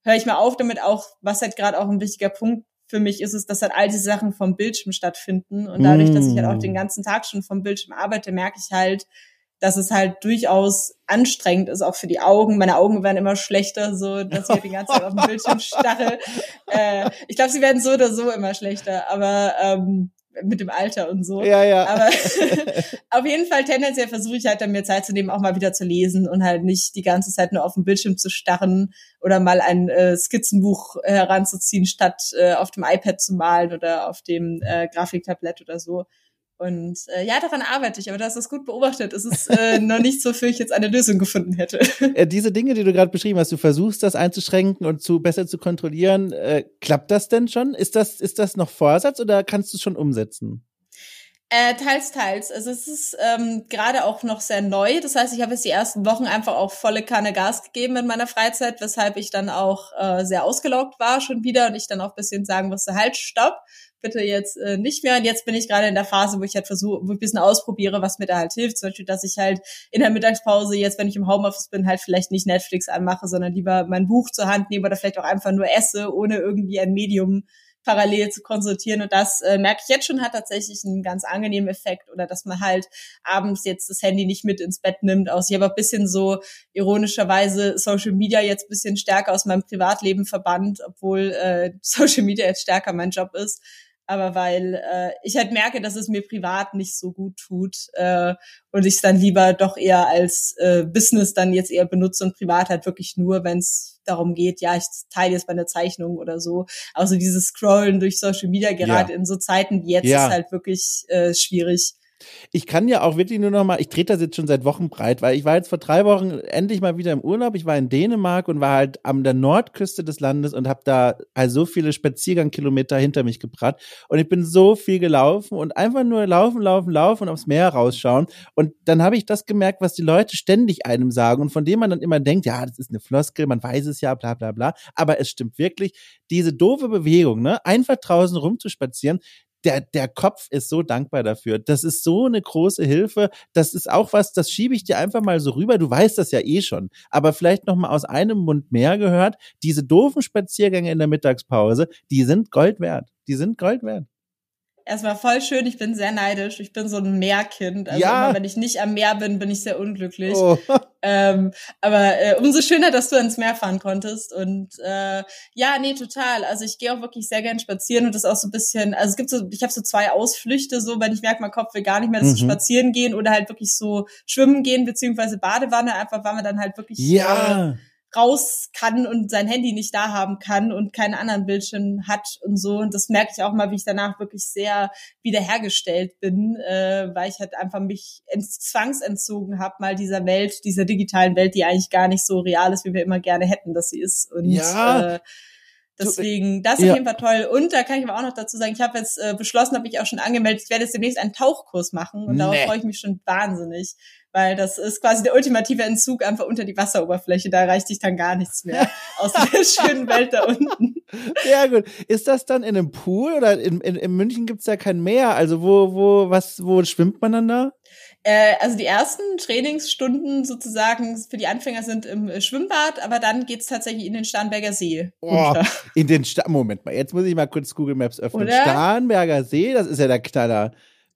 höre ich mal auf damit auch, was halt gerade auch ein wichtiger Punkt für mich ist, ist, dass halt all diese Sachen vom Bildschirm stattfinden. Und dadurch, dass ich halt auch den mm. ganzen Tag schon vom Bildschirm arbeite, merke ich halt, dass es halt durchaus anstrengend ist, auch für die Augen. Meine Augen werden immer schlechter, so dass ich die ganze Zeit auf dem Bildschirm starre. Äh, ich glaube, sie werden so oder so immer schlechter, aber ähm, mit dem Alter und so. Ja, ja. Aber auf jeden Fall tendenziell versuche ich halt dann mir Zeit zu nehmen, auch mal wieder zu lesen und halt nicht die ganze Zeit nur auf dem Bildschirm zu starren oder mal ein äh, Skizzenbuch heranzuziehen, statt äh, auf dem iPad zu malen oder auf dem äh, Grafiktablett oder so. Und äh, ja, daran arbeite ich, aber das ist gut beobachtet. Es ist äh, noch nicht so, für ich jetzt eine Lösung gefunden hätte. Äh, diese Dinge, die du gerade beschrieben hast, du versuchst das einzuschränken und zu besser zu kontrollieren, äh, klappt das denn schon? Ist das, ist das noch Vorsatz oder kannst du es schon umsetzen? Äh, teils, teils. Also es ist ähm, gerade auch noch sehr neu. Das heißt, ich habe jetzt die ersten Wochen einfach auch volle Kanne Gas gegeben in meiner Freizeit, weshalb ich dann auch äh, sehr ausgelaugt war schon wieder und ich dann auch bisschen sagen musste, halt, stopp, bitte jetzt äh, nicht mehr. Und jetzt bin ich gerade in der Phase, wo ich halt versuche, wo ich ein bisschen ausprobiere, was mir da halt hilft. Zum Beispiel, dass ich halt in der Mittagspause jetzt, wenn ich im Homeoffice bin, halt vielleicht nicht Netflix anmache, sondern lieber mein Buch zur Hand nehme oder vielleicht auch einfach nur esse, ohne irgendwie ein Medium parallel zu konsultieren. Und das äh, merke ich jetzt schon, hat tatsächlich einen ganz angenehmen Effekt. Oder dass man halt abends jetzt das Handy nicht mit ins Bett nimmt. Aus ich habe ein bisschen so ironischerweise Social Media jetzt bisschen stärker aus meinem Privatleben verbannt, obwohl äh, Social Media jetzt stärker mein Job ist aber weil äh, ich halt merke, dass es mir privat nicht so gut tut äh, und ich es dann lieber doch eher als äh, Business dann jetzt eher benutze und privat halt wirklich nur, wenn es darum geht, ja, ich teile jetzt meine Zeichnung oder so. Also dieses Scrollen durch Social Media gerade ja. in so Zeiten wie jetzt ja. ist halt wirklich äh, schwierig. Ich kann ja auch wirklich nur noch mal, ich trete das jetzt schon seit Wochen breit, weil ich war jetzt vor drei Wochen endlich mal wieder im Urlaub. Ich war in Dänemark und war halt an der Nordküste des Landes und habe da also so viele Spaziergangkilometer hinter mich gebracht. Und ich bin so viel gelaufen und einfach nur laufen, laufen, laufen und aufs Meer rausschauen. Und dann habe ich das gemerkt, was die Leute ständig einem sagen und von dem man dann immer denkt, ja, das ist eine Floskel, man weiß es ja, bla bla bla. Aber es stimmt wirklich, diese doofe Bewegung, ne, einfach draußen rumzuspazieren, der, der Kopf ist so dankbar dafür. Das ist so eine große Hilfe. Das ist auch was, das schiebe ich dir einfach mal so rüber. Du weißt das ja eh schon. Aber vielleicht noch mal aus einem Mund mehr gehört. Diese doofen Spaziergänge in der Mittagspause, die sind Gold wert. Die sind Gold wert. Erstmal voll schön, ich bin sehr neidisch. Ich bin so ein Meerkind. Also ja. immer, wenn ich nicht am Meer bin, bin ich sehr unglücklich. Oh. Ähm, aber äh, umso schöner, dass du ins Meer fahren konntest. Und äh, ja, nee, total. Also ich gehe auch wirklich sehr gern spazieren und das auch so ein bisschen, also es gibt so, ich habe so zwei Ausflüchte, so wenn ich merke, mein Kopf will gar nicht mehr, mhm. spazieren gehen oder halt wirklich so schwimmen gehen, beziehungsweise Badewanne, einfach weil man dann halt wirklich ja. Äh, raus kann und sein Handy nicht da haben kann und keinen anderen Bildschirm hat und so. Und das merke ich auch mal, wie ich danach wirklich sehr wiederhergestellt bin, äh, weil ich halt einfach mich ins zwangsentzogen habe, mal dieser Welt, dieser digitalen Welt, die eigentlich gar nicht so real ist, wie wir immer gerne hätten, dass sie ist. Und ja. äh, Deswegen, das ist ja. auf jeden Fall toll. Und da kann ich aber auch noch dazu sagen, ich habe jetzt äh, beschlossen, habe ich auch schon angemeldet, ich werde jetzt demnächst einen Tauchkurs machen und nee. darauf freue ich mich schon wahnsinnig weil das ist quasi der ultimative Entzug einfach unter die Wasseroberfläche. Da reicht dich dann gar nichts mehr aus der schönen Welt da unten. Ja gut. Ist das dann in einem Pool oder in, in, in München gibt's ja kein Meer? Also wo wo was wo schwimmt man dann da? Äh, also die ersten Trainingsstunden sozusagen für die Anfänger sind im Schwimmbad, aber dann geht's tatsächlich in den Starnberger See. Oh, in den Sta Moment mal, jetzt muss ich mal kurz Google Maps öffnen. Oder? Starnberger See, das ist ja der Knaller.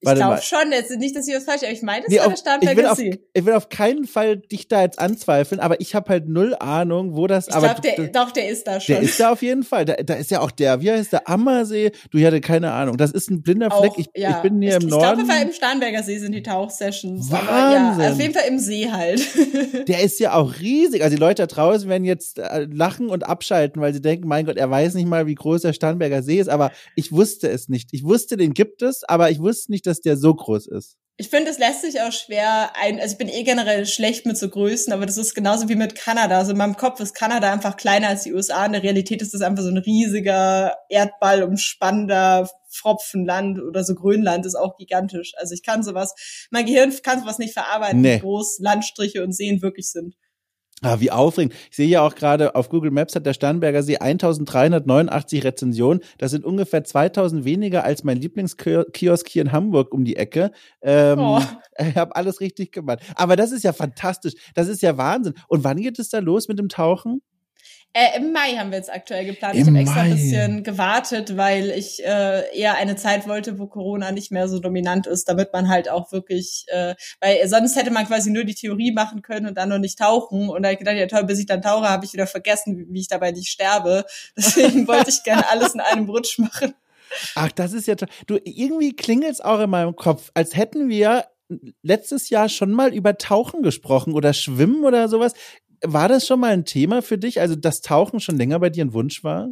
Ich glaube schon, jetzt nicht, dass ich was falsch, aber ich meine, es nee, war der Starnberger ich will, auf, ich will auf keinen Fall dich da jetzt anzweifeln, aber ich habe halt null Ahnung, wo das. Ich aber glaube, doch, der ist da schon. Der ist da auf jeden Fall. Da, da ist ja auch der, wie heißt der Ammersee? Du, ich hatte keine Ahnung. Das ist ein blinder Fleck. Auch, ich, ja. ich bin hier ich, im Norden. Ich glaube, im Starnberger See sind die Tauchsessions. Wahnsinn. Aber ja, auf jeden Fall im See halt. der ist ja auch riesig. Also die Leute da draußen werden jetzt äh, lachen und abschalten, weil sie denken, mein Gott, er weiß nicht mal, wie groß der Starnberger See ist. Aber ich wusste es nicht. Ich wusste, den gibt es, aber ich wusste nicht, dass der so groß ist ist. Ich finde, es lässt sich auch schwer ein, also ich bin eh generell schlecht mit so Größen, aber das ist genauso wie mit Kanada. Also in meinem Kopf ist Kanada einfach kleiner als die USA. In der Realität ist das einfach so ein riesiger Erdball umspannender Pfropfenland oder so Grönland ist auch gigantisch. Also ich kann sowas, mein Gehirn kann sowas nicht verarbeiten, nee. wie groß Landstriche und Seen wirklich sind. Ah, wie aufregend. Ich sehe ja auch gerade auf Google Maps hat der Starnberger See 1389 Rezensionen. Das sind ungefähr 2000 weniger als mein Lieblingskiosk hier in Hamburg um die Ecke. Ähm, oh. Ich habe alles richtig gemacht. Aber das ist ja fantastisch. Das ist ja Wahnsinn. Und wann geht es da los mit dem Tauchen? Äh, Im Mai haben wir jetzt aktuell geplant. Im ich habe extra ein bisschen gewartet, weil ich äh, eher eine Zeit wollte, wo Corona nicht mehr so dominant ist, damit man halt auch wirklich, äh, weil sonst hätte man quasi nur die Theorie machen können und dann noch nicht tauchen. Und da habe ich gedacht, ja toll, bis ich dann tauche, habe ich wieder vergessen, wie, wie ich dabei nicht sterbe. Deswegen wollte ich gerne alles in einem Rutsch machen. Ach, das ist ja toll. Du, irgendwie klingelt's auch in meinem Kopf, als hätten wir letztes Jahr schon mal über Tauchen gesprochen oder Schwimmen oder sowas. War das schon mal ein Thema für dich? Also, dass Tauchen schon länger bei dir ein Wunsch war?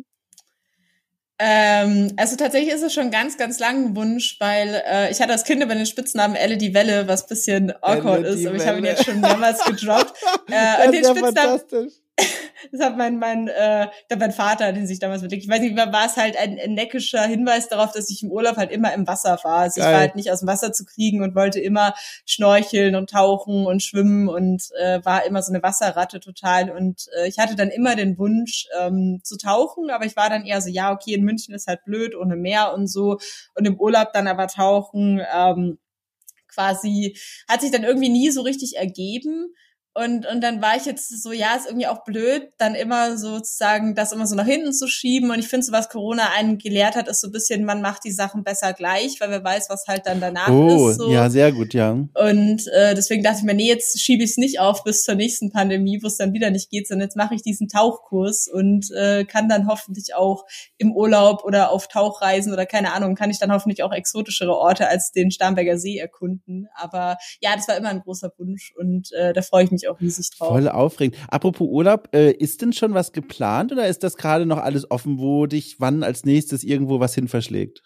Ähm, also tatsächlich ist es schon ganz, ganz lang ein Wunsch, weil äh, ich hatte als Kind über den Spitznamen Elle die Welle, was bisschen awkward Elle ist, aber ich habe ihn jetzt schon mehrmals gedroppt. äh, und den Spitznamen, das hat mein, mein, äh, mein Vater, den sich damals wirklich, ich weiß nicht, war es halt ein, ein neckischer Hinweis darauf, dass ich im Urlaub halt immer im Wasser war. Also Geil. ich war halt nicht aus dem Wasser zu kriegen und wollte immer schnorcheln und tauchen und schwimmen und äh, war immer so eine Wasserratte total. Und äh, ich hatte dann immer den Wunsch ähm, zu tauchen, aber ich war dann eher so, ja, okay, in München ist halt blöd ohne Meer und so. Und im Urlaub dann aber tauchen, ähm, quasi, hat sich dann irgendwie nie so richtig ergeben. Und, und dann war ich jetzt so, ja, ist irgendwie auch blöd, dann immer sozusagen das immer so nach hinten zu schieben. Und ich finde so, was Corona einen gelehrt hat, ist so ein bisschen, man macht die Sachen besser gleich, weil wer weiß, was halt dann danach oh, ist. So. Ja, sehr gut, ja. Und äh, deswegen dachte ich mir, nee, jetzt schiebe ich es nicht auf bis zur nächsten Pandemie, wo es dann wieder nicht geht, sondern jetzt mache ich diesen Tauchkurs und äh, kann dann hoffentlich auch im Urlaub oder auf Tauchreisen oder keine Ahnung, kann ich dann hoffentlich auch exotischere Orte als den Starnberger See erkunden. Aber ja, das war immer ein großer Wunsch und äh, da freue ich mich auch riesig drauf. Voll aufregend. Apropos Urlaub, äh, ist denn schon was geplant oder ist das gerade noch alles offen, wo dich wann als nächstes irgendwo was hin verschlägt?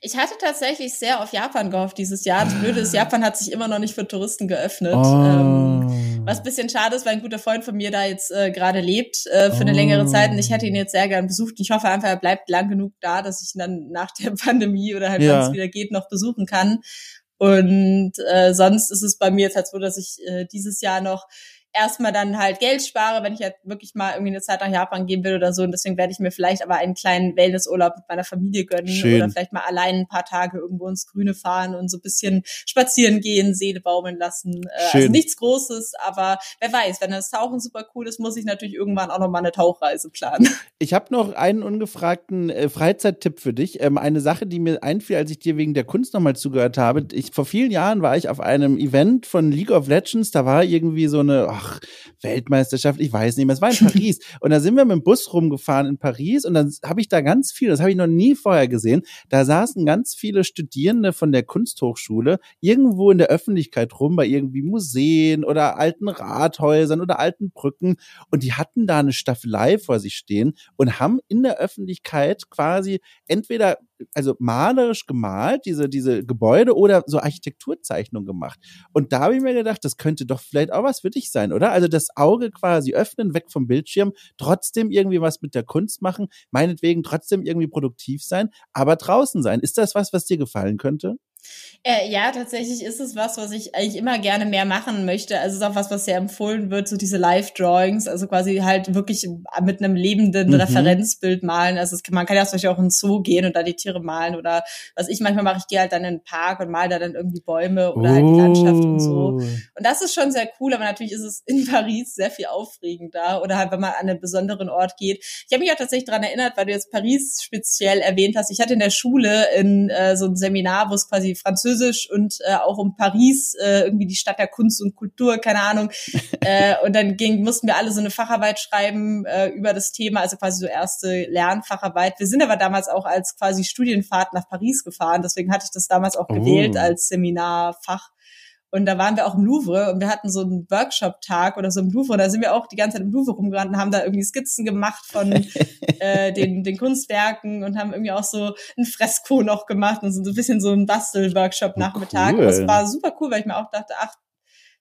Ich hatte tatsächlich sehr auf Japan gehofft dieses Jahr. Das Blöde ist, Japan hat sich immer noch nicht für Touristen geöffnet. Oh. Ähm, was bisschen schade ist, weil ein guter Freund von mir da jetzt äh, gerade lebt äh, für eine oh. längere Zeit und ich hätte ihn jetzt sehr gern besucht. Ich hoffe einfach, er bleibt lang genug da, dass ich ihn dann nach der Pandemie oder halt, ja. wenn es wieder geht, noch besuchen kann. Und äh, sonst ist es bei mir jetzt halt so, dass ich äh, dieses Jahr noch erstmal dann halt Geld spare, wenn ich halt wirklich mal irgendwie eine Zeit nach Japan gehen will oder so. Und deswegen werde ich mir vielleicht aber einen kleinen Wellnessurlaub mit meiner Familie gönnen Schön. oder vielleicht mal allein ein paar Tage irgendwo ins Grüne fahren und so ein bisschen spazieren gehen, Seele baumeln lassen. Äh, also Schön. Also nichts Großes, aber wer weiß, wenn das Tauchen super cool ist, muss ich natürlich irgendwann auch noch mal eine Tauchreise planen. Ich habe noch einen ungefragten äh, Freizeittipp für dich. Ähm, eine Sache, die mir einfiel, als ich dir wegen der Kunst nochmal zugehört habe. Ich, vor vielen Jahren war ich auf einem Event von League of Legends. Da war irgendwie so eine ach, Weltmeisterschaft, ich weiß nicht mehr. Es war in Paris. und da sind wir mit dem Bus rumgefahren in Paris und dann habe ich da ganz viel, das habe ich noch nie vorher gesehen. Da saßen ganz viele Studierende von der Kunsthochschule irgendwo in der Öffentlichkeit rum, bei irgendwie Museen oder alten Rathäusern oder alten Brücken. Und die hatten da eine Staffelei vor sich stehen und haben in der Öffentlichkeit quasi entweder also malerisch gemalt, diese, diese Gebäude oder so Architekturzeichnungen gemacht. Und da habe ich mir gedacht, das könnte doch vielleicht auch was für dich sein, oder? Also das Auge quasi öffnen, weg vom Bildschirm, trotzdem irgendwie was mit der Kunst machen, meinetwegen trotzdem irgendwie produktiv sein, aber draußen sein. Ist das was, was dir gefallen könnte? Äh, ja, tatsächlich ist es was, was ich eigentlich immer gerne mehr machen möchte. Also es ist auch was, was sehr empfohlen wird, so diese Live-Drawings, also quasi halt wirklich mit einem lebenden mhm. Referenzbild malen. Also kann, man kann ja zum Beispiel auch in den Zoo gehen und da die Tiere malen oder was ich manchmal mache, ich gehe halt dann in den Park und male da dann irgendwie Bäume oder oh. halt die Landschaft und so. Oh. Und das ist schon sehr cool, aber natürlich ist es in Paris sehr viel aufregender oder halt, wenn man an einen besonderen Ort geht. Ich habe mich auch tatsächlich daran erinnert, weil du jetzt Paris speziell erwähnt hast. Ich hatte in der Schule in äh, so ein Seminar, wo es quasi Französisch und äh, auch um Paris, äh, irgendwie die Stadt der Kunst und Kultur, keine Ahnung. äh, und dann ging, mussten wir alle so eine Facharbeit schreiben äh, über das Thema, also quasi so erste Lernfacharbeit. Wir sind aber damals auch als quasi Studienfahrt nach Paris gefahren, deswegen hatte ich das damals auch gewählt oh. als Seminarfach. Und da waren wir auch im Louvre und wir hatten so einen Workshop-Tag oder so im Louvre. Und da sind wir auch die ganze Zeit im Louvre rumgerannt und haben da irgendwie Skizzen gemacht von äh, den, den Kunstwerken und haben irgendwie auch so ein Fresko noch gemacht und so ein bisschen so ein Bastel-Workshop-Nachmittag. Oh, cool. Das war super cool, weil ich mir auch dachte, ach,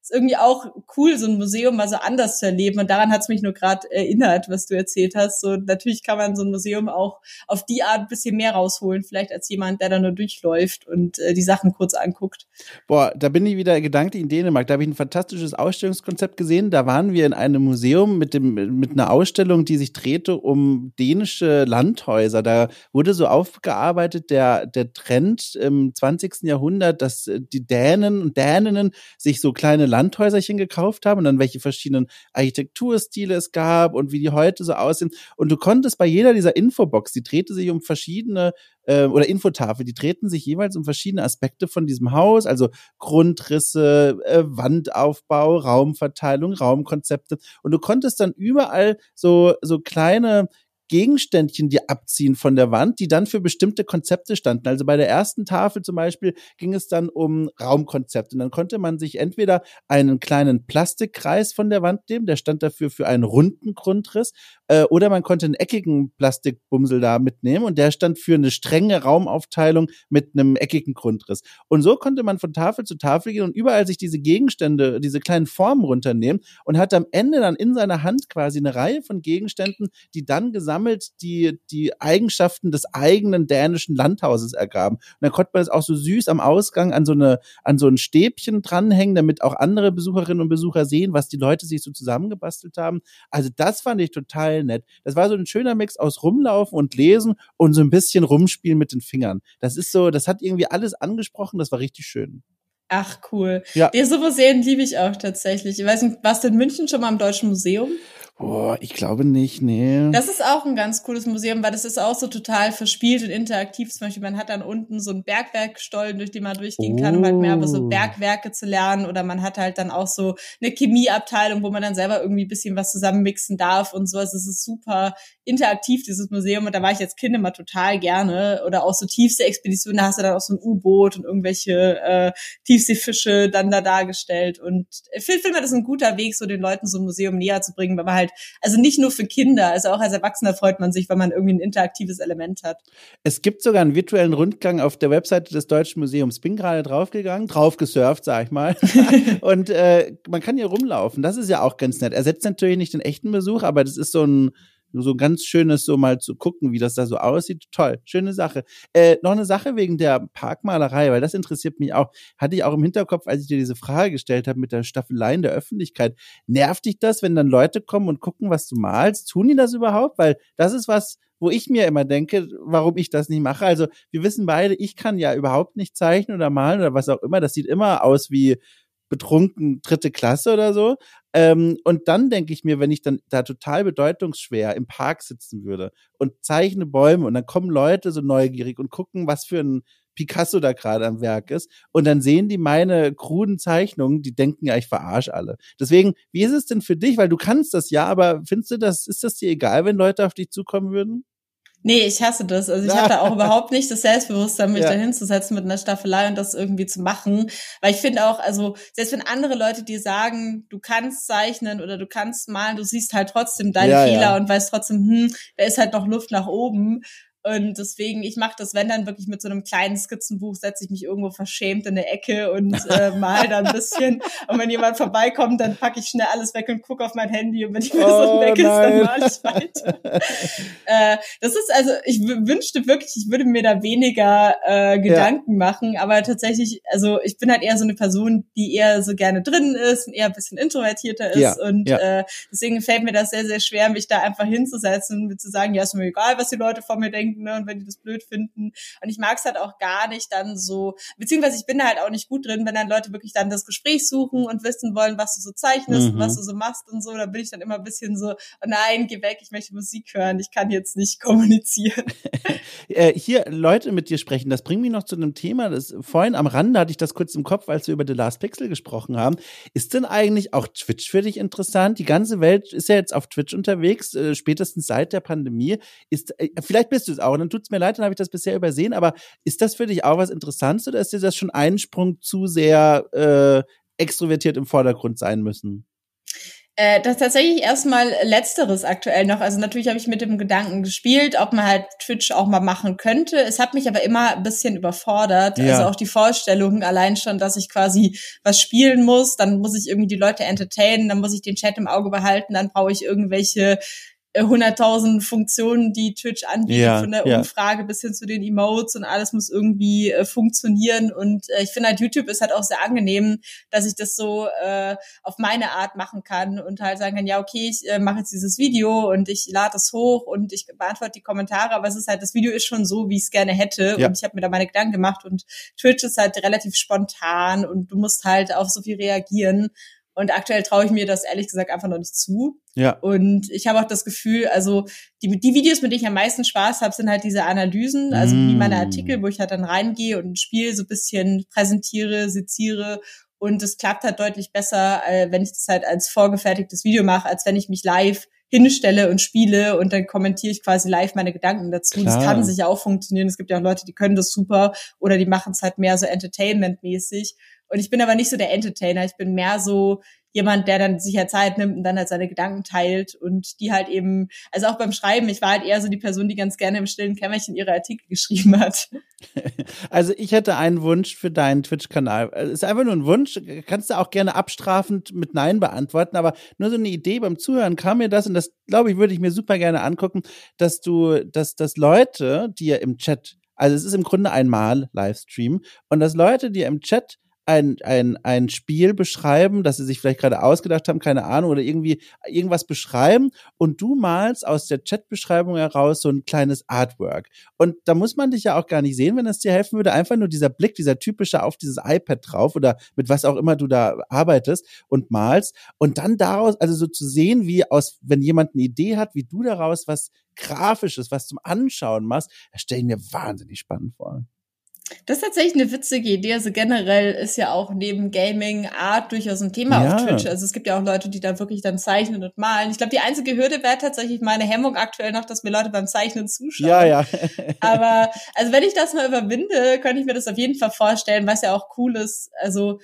ist irgendwie auch cool, so ein Museum mal so anders zu erleben. Und daran hat es mich nur gerade erinnert, was du erzählt hast. So natürlich kann man so ein Museum auch auf die Art ein bisschen mehr rausholen, vielleicht als jemand, der da nur durchläuft und äh, die Sachen kurz anguckt. Boah, da bin ich wieder gedanklich in Dänemark. Da habe ich ein fantastisches Ausstellungskonzept gesehen. Da waren wir in einem Museum mit dem mit einer Ausstellung, die sich drehte um dänische Landhäuser. Da wurde so aufgearbeitet der der Trend im 20. Jahrhundert, dass die Dänen und Däninnen sich so kleine Landhäuserchen gekauft haben und dann welche verschiedenen Architekturstile es gab und wie die heute so aussehen. Und du konntest bei jeder dieser Infobox, die drehte sich um verschiedene äh, oder Infotafel, die drehten sich jeweils um verschiedene Aspekte von diesem Haus, also Grundrisse, äh, Wandaufbau, Raumverteilung, Raumkonzepte. Und du konntest dann überall so so kleine Gegenständchen dir abziehen von der Wand, die dann für bestimmte Konzepte standen. Also bei der ersten Tafel zum Beispiel ging es dann um Raumkonzepte. Und dann konnte man sich entweder einen kleinen Plastikkreis von der Wand nehmen, der stand dafür für einen runden Grundriss, äh, oder man konnte einen eckigen Plastikbumsel da mitnehmen und der stand für eine strenge Raumaufteilung mit einem eckigen Grundriss. Und so konnte man von Tafel zu Tafel gehen und überall sich diese Gegenstände, diese kleinen Formen runternehmen und hat am Ende dann in seiner Hand quasi eine Reihe von Gegenständen, die dann gesammelt die die Eigenschaften des eigenen dänischen Landhauses ergaben. Und dann konnte man das auch so süß am Ausgang an so eine an so ein Stäbchen dranhängen, damit auch andere Besucherinnen und Besucher sehen, was die Leute sich so zusammengebastelt haben. Also das fand ich total nett. Das war so ein schöner Mix aus rumlaufen und lesen und so ein bisschen rumspielen mit den Fingern. Das ist so, das hat irgendwie alles angesprochen, das war richtig schön. Ach, cool. Ja. Diese Museen liebe ich auch tatsächlich. Ich weiß nicht, warst du in München schon mal im Deutschen Museum? Boah, ich glaube nicht, nee. Das ist auch ein ganz cooles Museum, weil das ist auch so total verspielt und interaktiv. Zum Beispiel, man hat dann unten so einen Bergwerkstollen, durch den man durchgehen kann, um halt mehr über so oh. Bergwerke zu lernen. Oder man hat halt dann auch so eine Chemieabteilung, wo man dann selber irgendwie ein bisschen was zusammenmixen darf und so. Also es ist super interaktiv, dieses Museum. Und da war ich als Kind immer total gerne. Oder auch so tiefste Expeditionen, da hast du dann auch so ein U-Boot und irgendwelche äh, Tiefseefische dann da dargestellt. Und ich finde, das ist ein guter Weg, so den Leuten so ein Museum näher zu bringen, weil man halt also nicht nur für Kinder, also auch als Erwachsener freut man sich, wenn man irgendwie ein interaktives Element hat. Es gibt sogar einen virtuellen Rundgang auf der Webseite des Deutschen Museums. Bin gerade draufgegangen, draufgesurft, sag ich mal. und äh, man kann hier rumlaufen. Das ist ja auch ganz nett. Ersetzt natürlich nicht den echten Besuch, aber das ist so ein so ganz schönes, so mal zu gucken, wie das da so aussieht. Toll, schöne Sache. Äh, noch eine Sache wegen der Parkmalerei, weil das interessiert mich auch. Hatte ich auch im Hinterkopf, als ich dir diese Frage gestellt habe mit der Staffelei in der Öffentlichkeit. Nervt dich das, wenn dann Leute kommen und gucken, was du malst? Tun die das überhaupt? Weil das ist was, wo ich mir immer denke, warum ich das nicht mache. Also wir wissen beide, ich kann ja überhaupt nicht zeichnen oder malen oder was auch immer. Das sieht immer aus wie betrunken dritte Klasse oder so. Ähm, und dann denke ich mir, wenn ich dann da total bedeutungsschwer im Park sitzen würde und zeichne Bäume und dann kommen Leute so neugierig und gucken, was für ein Picasso da gerade am Werk ist. Und dann sehen die meine kruden Zeichnungen, die denken ja, ich verarsche alle. Deswegen, wie ist es denn für dich? Weil du kannst das ja, aber findest du das, ist das dir egal, wenn Leute auf dich zukommen würden? Nee, ich hasse das. Also ich habe da auch überhaupt nicht das Selbstbewusstsein, mich ja. da hinzusetzen mit einer Staffelei und das irgendwie zu machen. Weil ich finde auch, also selbst wenn andere Leute dir sagen, du kannst zeichnen oder du kannst malen, du siehst halt trotzdem deine ja, Fehler ja. und weißt trotzdem, hm, da ist halt noch Luft nach oben. Und deswegen, ich mache das, wenn dann wirklich mit so einem kleinen Skizzenbuch, setze ich mich irgendwo verschämt in der Ecke und äh, mal da ein bisschen. Und wenn jemand vorbeikommt, dann packe ich schnell alles weg und gucke auf mein Handy. Und wenn die Person oh, weg ist, dann male ich weiter. äh, das ist also, ich wünschte wirklich, ich würde mir da weniger äh, Gedanken ja. machen. Aber tatsächlich, also ich bin halt eher so eine Person, die eher so gerne drin ist und eher ein bisschen introvertierter ist. Ja. Und ja. Äh, deswegen fällt mir das sehr, sehr schwer, mich da einfach hinzusetzen und mir zu sagen, ja, ist mir egal, was die Leute von mir denken denken ne, und wenn die das blöd finden. Und ich mag es halt auch gar nicht dann so, beziehungsweise ich bin da halt auch nicht gut drin, wenn dann Leute wirklich dann das Gespräch suchen und wissen wollen, was du so zeichnest mhm. und was du so machst und so. Da bin ich dann immer ein bisschen so, oh nein, geh weg, ich möchte Musik hören, ich kann jetzt nicht kommunizieren. äh, hier Leute mit dir sprechen, das bringt mich noch zu einem Thema, das vorhin am Rande hatte ich das kurz im Kopf, als wir über The Last Pixel gesprochen haben. Ist denn eigentlich auch Twitch für dich interessant? Die ganze Welt ist ja jetzt auf Twitch unterwegs, äh, spätestens seit der Pandemie. Ist, äh, vielleicht bist du es auch, dann tut's mir leid, dann habe ich das bisher übersehen, aber ist das für dich auch was Interessantes oder ist dir das schon ein Sprung zu sehr äh, extrovertiert im Vordergrund sein müssen? Äh, das tatsächlich erstmal letzteres aktuell noch. Also natürlich habe ich mit dem Gedanken gespielt, ob man halt Twitch auch mal machen könnte. Es hat mich aber immer ein bisschen überfordert. Ja. Also auch die Vorstellung allein schon, dass ich quasi was spielen muss, dann muss ich irgendwie die Leute entertainen, dann muss ich den Chat im Auge behalten, dann brauche ich irgendwelche 100.000 Funktionen, die Twitch anbietet, ja, von der ja. Umfrage bis hin zu den Emotes und alles muss irgendwie äh, funktionieren. Und äh, ich finde halt, YouTube ist halt auch sehr angenehm, dass ich das so äh, auf meine Art machen kann und halt sagen kann, ja, okay, ich äh, mache jetzt dieses Video und ich lade es hoch und ich beantworte die Kommentare, aber es ist halt, das Video ist schon so, wie ich es gerne hätte. Ja. Und ich habe mir da meine Gedanken gemacht und Twitch ist halt relativ spontan und du musst halt auf so viel reagieren. Und aktuell traue ich mir das ehrlich gesagt einfach noch nicht zu. Ja. Und ich habe auch das Gefühl, also die, die Videos, mit denen ich am meisten Spaß habe, sind halt diese Analysen, also mm. wie meine Artikel, wo ich halt dann reingehe und ein Spiel so ein bisschen präsentiere, seziere. Und es klappt halt deutlich besser, äh, wenn ich das halt als vorgefertigtes Video mache, als wenn ich mich live hinstelle und spiele und dann kommentiere ich quasi live meine Gedanken dazu. Klar. Das kann sicher auch funktionieren. Es gibt ja auch Leute, die können das super oder die machen es halt mehr so entertainment-mäßig. Und ich bin aber nicht so der Entertainer. Ich bin mehr so jemand, der dann sich ja Zeit nimmt und dann halt seine Gedanken teilt und die halt eben, also auch beim Schreiben, ich war halt eher so die Person, die ganz gerne im stillen Kämmerchen ihre Artikel geschrieben hat. Also ich hätte einen Wunsch für deinen Twitch-Kanal. Ist einfach nur ein Wunsch, kannst du auch gerne abstrafend mit Nein beantworten, aber nur so eine Idee beim Zuhören kam mir das und das, glaube ich, würde ich mir super gerne angucken, dass du, dass, dass Leute, die ja im Chat also es ist im Grunde ein Mal-Livestream und dass Leute, die im Chat ein, ein, ein Spiel beschreiben, das sie sich vielleicht gerade ausgedacht haben, keine Ahnung, oder irgendwie irgendwas beschreiben und du malst aus der Chatbeschreibung heraus so ein kleines Artwork. Und da muss man dich ja auch gar nicht sehen, wenn es dir helfen würde. Einfach nur dieser Blick, dieser typische auf dieses iPad drauf oder mit was auch immer du da arbeitest und malst und dann daraus, also so zu sehen, wie aus, wenn jemand eine Idee hat, wie du daraus was Grafisches, was zum Anschauen machst, das stelle ich mir wahnsinnig spannend vor. Das ist tatsächlich eine witzige Idee. Also generell ist ja auch neben Gaming Art durchaus ein Thema ja. auf Twitch. Also es gibt ja auch Leute, die da wirklich dann zeichnen und malen. Ich glaube, die einzige Hürde wäre tatsächlich meine Hemmung aktuell noch, dass mir Leute beim Zeichnen zuschauen. Ja, ja. Aber also wenn ich das mal überwinde, könnte ich mir das auf jeden Fall vorstellen, was ja auch cool ist. Also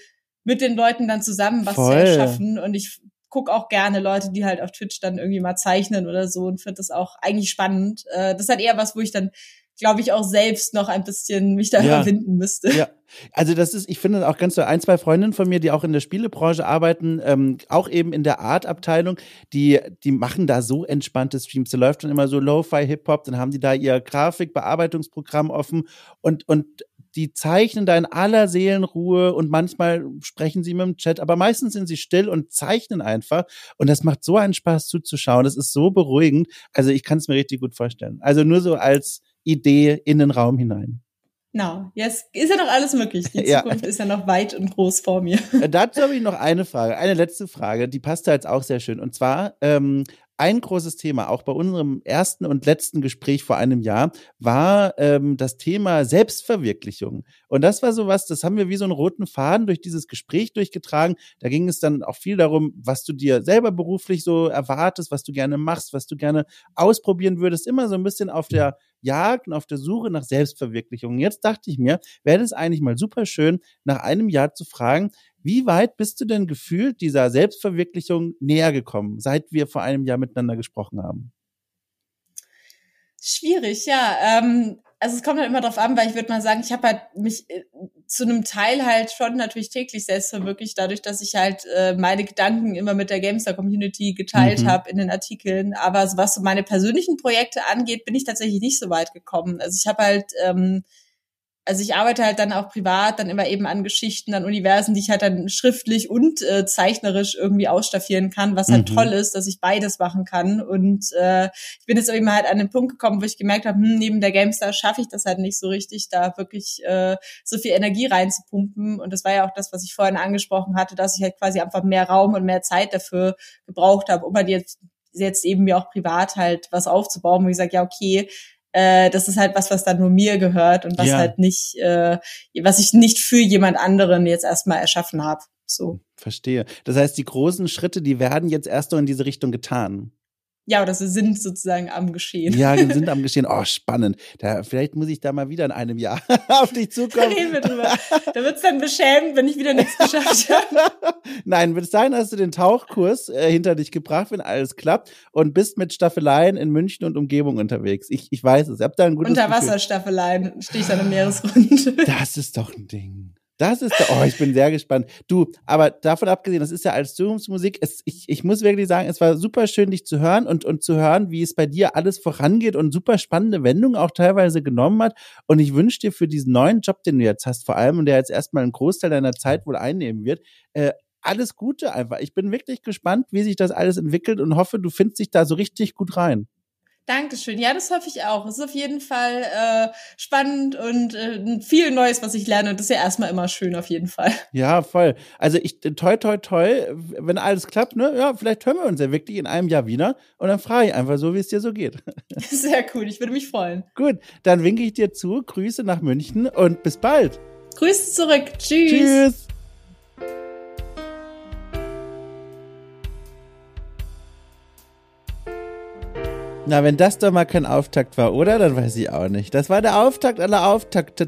mit den Leuten dann zusammen was Voll. zu erschaffen. Und ich guck auch gerne Leute, die halt auf Twitch dann irgendwie mal zeichnen oder so und finde das auch eigentlich spannend. Äh, das ist halt eher was, wo ich dann glaube ich, auch selbst noch ein bisschen mich da ja. überwinden müsste. Ja. Also das ist, ich finde auch ganz so ein, zwei Freundinnen von mir, die auch in der Spielebranche arbeiten, ähm, auch eben in der Art-Abteilung, die, die machen da so entspannte Streams. Da läuft dann immer so Lo-Fi Hip-Hop, dann haben die da ihr Grafikbearbeitungsprogramm offen und, und die zeichnen da in aller Seelenruhe und manchmal sprechen sie mit dem Chat, aber meistens sind sie still und zeichnen einfach. Und das macht so einen Spaß zuzuschauen. Das ist so beruhigend. Also ich kann es mir richtig gut vorstellen. Also nur so als Idee in den Raum hinein. Na, jetzt ist ja noch alles möglich. Die Zukunft ja. ist ja noch weit und groß vor mir. Äh, dazu habe ich noch eine Frage, eine letzte Frage, die passt da jetzt auch sehr schön. Und zwar, ähm, ein großes Thema, auch bei unserem ersten und letzten Gespräch vor einem Jahr, war ähm, das Thema Selbstverwirklichung. Und das war sowas, das haben wir wie so einen roten Faden durch dieses Gespräch durchgetragen. Da ging es dann auch viel darum, was du dir selber beruflich so erwartest, was du gerne machst, was du gerne ausprobieren würdest. Immer so ein bisschen auf der Jagd und auf der Suche nach Selbstverwirklichung. Jetzt dachte ich mir, wäre es eigentlich mal super schön, nach einem Jahr zu fragen, wie weit bist du denn gefühlt dieser Selbstverwirklichung näher gekommen, seit wir vor einem Jahr miteinander gesprochen haben? Schwierig, ja. Ähm, also es kommt halt immer drauf an, weil ich würde mal sagen, ich habe halt mich äh, zu einem Teil halt schon natürlich täglich selbst verwirklicht, dadurch, dass ich halt äh, meine Gedanken immer mit der Gamester-Community geteilt mhm. habe in den Artikeln. Aber was so meine persönlichen Projekte angeht, bin ich tatsächlich nicht so weit gekommen. Also ich habe halt ähm, also ich arbeite halt dann auch privat dann immer eben an Geschichten, an Universen, die ich halt dann schriftlich und äh, zeichnerisch irgendwie ausstaffieren kann, was halt mhm. toll ist, dass ich beides machen kann. Und äh, ich bin jetzt eben halt an den Punkt gekommen, wo ich gemerkt habe, hm, neben der GameStar schaffe ich das halt nicht so richtig, da wirklich äh, so viel Energie reinzupumpen. Und das war ja auch das, was ich vorhin angesprochen hatte, dass ich halt quasi einfach mehr Raum und mehr Zeit dafür gebraucht habe, um halt jetzt jetzt eben mir auch privat halt was aufzubauen, wo ich sage, ja, okay, äh, das ist halt was, was dann nur mir gehört und was ja. halt nicht, äh, was ich nicht für jemand anderen jetzt erstmal erschaffen habe. So. Verstehe. Das heißt, die großen Schritte, die werden jetzt erst noch in diese Richtung getan ja, oder sie sind sozusagen am Geschehen. Ja, sind am Geschehen. Oh, spannend. Da, vielleicht muss ich da mal wieder in einem Jahr auf dich zukommen. Da reden wir drüber. Da wird's dann beschämend, wenn ich wieder nichts geschafft habe. Nein, bis dahin hast du den Tauchkurs äh, hinter dich gebracht, wenn alles klappt und bist mit Staffeleien in München und Umgebung unterwegs. Ich, ich weiß es. Ich hab da ein gutes Unterwasserstaffeleien stehe ich dann im Meeresgrund. Das ist doch ein Ding. Das ist, oh, ich bin sehr gespannt. Du, aber davon abgesehen, das ist ja als Zukunftsmusik. Es, ich, ich muss wirklich sagen, es war super schön, dich zu hören und, und zu hören, wie es bei dir alles vorangeht und super spannende Wendungen auch teilweise genommen hat. Und ich wünsche dir für diesen neuen Job, den du jetzt hast, vor allem und der jetzt erstmal einen Großteil deiner Zeit wohl einnehmen wird, äh, alles Gute einfach. Ich bin wirklich gespannt, wie sich das alles entwickelt und hoffe, du findest dich da so richtig gut rein. Dankeschön. Ja, das hoffe ich auch. Es ist auf jeden Fall äh, spannend und äh, viel Neues, was ich lerne. Und das ist ja erstmal immer schön, auf jeden Fall. Ja, voll. Also ich, toi, toi, toi, wenn alles klappt, ne, ja, vielleicht hören wir uns ja wirklich in einem Jahr wieder. Und dann frage ich einfach so, wie es dir so geht. Sehr cool. Ich würde mich freuen. Gut, dann winke ich dir zu. Grüße nach München und bis bald. Grüße zurück. Tschüss. Tschüss. Na, wenn das doch mal kein Auftakt war, oder? Dann weiß ich auch nicht. Das war der Auftakt aller Auftakte.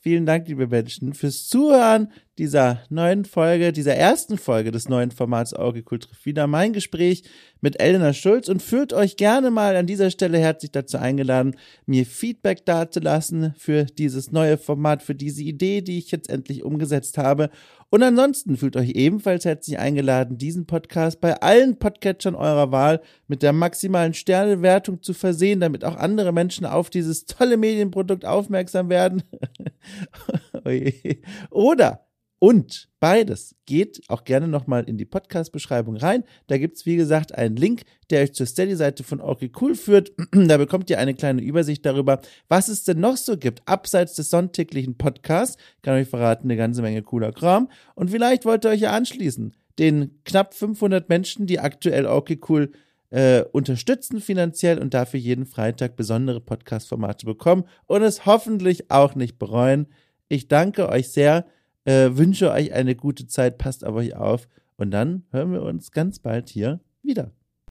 Vielen Dank, liebe Menschen, fürs Zuhören dieser neuen Folge, dieser ersten Folge des neuen Formats Auge Kultur wieder. Mein Gespräch mit Elena Schulz und fühlt euch gerne mal an dieser Stelle herzlich dazu eingeladen, mir Feedback dazulassen für dieses neue Format, für diese Idee, die ich jetzt endlich umgesetzt habe. Und ansonsten fühlt euch ebenfalls herzlich eingeladen, diesen Podcast bei allen Podcatchern eurer Wahl mit der maximalen Sternewertung zu versehen, damit auch andere Menschen auf dieses tolle Medienprodukt aufmerksam werden. Oder und beides geht auch gerne nochmal in die Podcast-Beschreibung rein. Da gibt's wie gesagt, einen Link, der euch zur Steady-Seite von Okay Cool führt. da bekommt ihr eine kleine Übersicht darüber, was es denn noch so gibt, abseits des sonntäglichen Podcasts. Kann euch verraten, eine ganze Menge cooler Kram. Und vielleicht wollt ihr euch ja anschließen. Den knapp 500 Menschen, die aktuell Okay Cool äh, unterstützen finanziell und dafür jeden Freitag besondere Podcast-Formate bekommen und es hoffentlich auch nicht bereuen. Ich danke euch sehr äh, wünsche euch eine gute Zeit, passt auf euch auf und dann hören wir uns ganz bald hier wieder.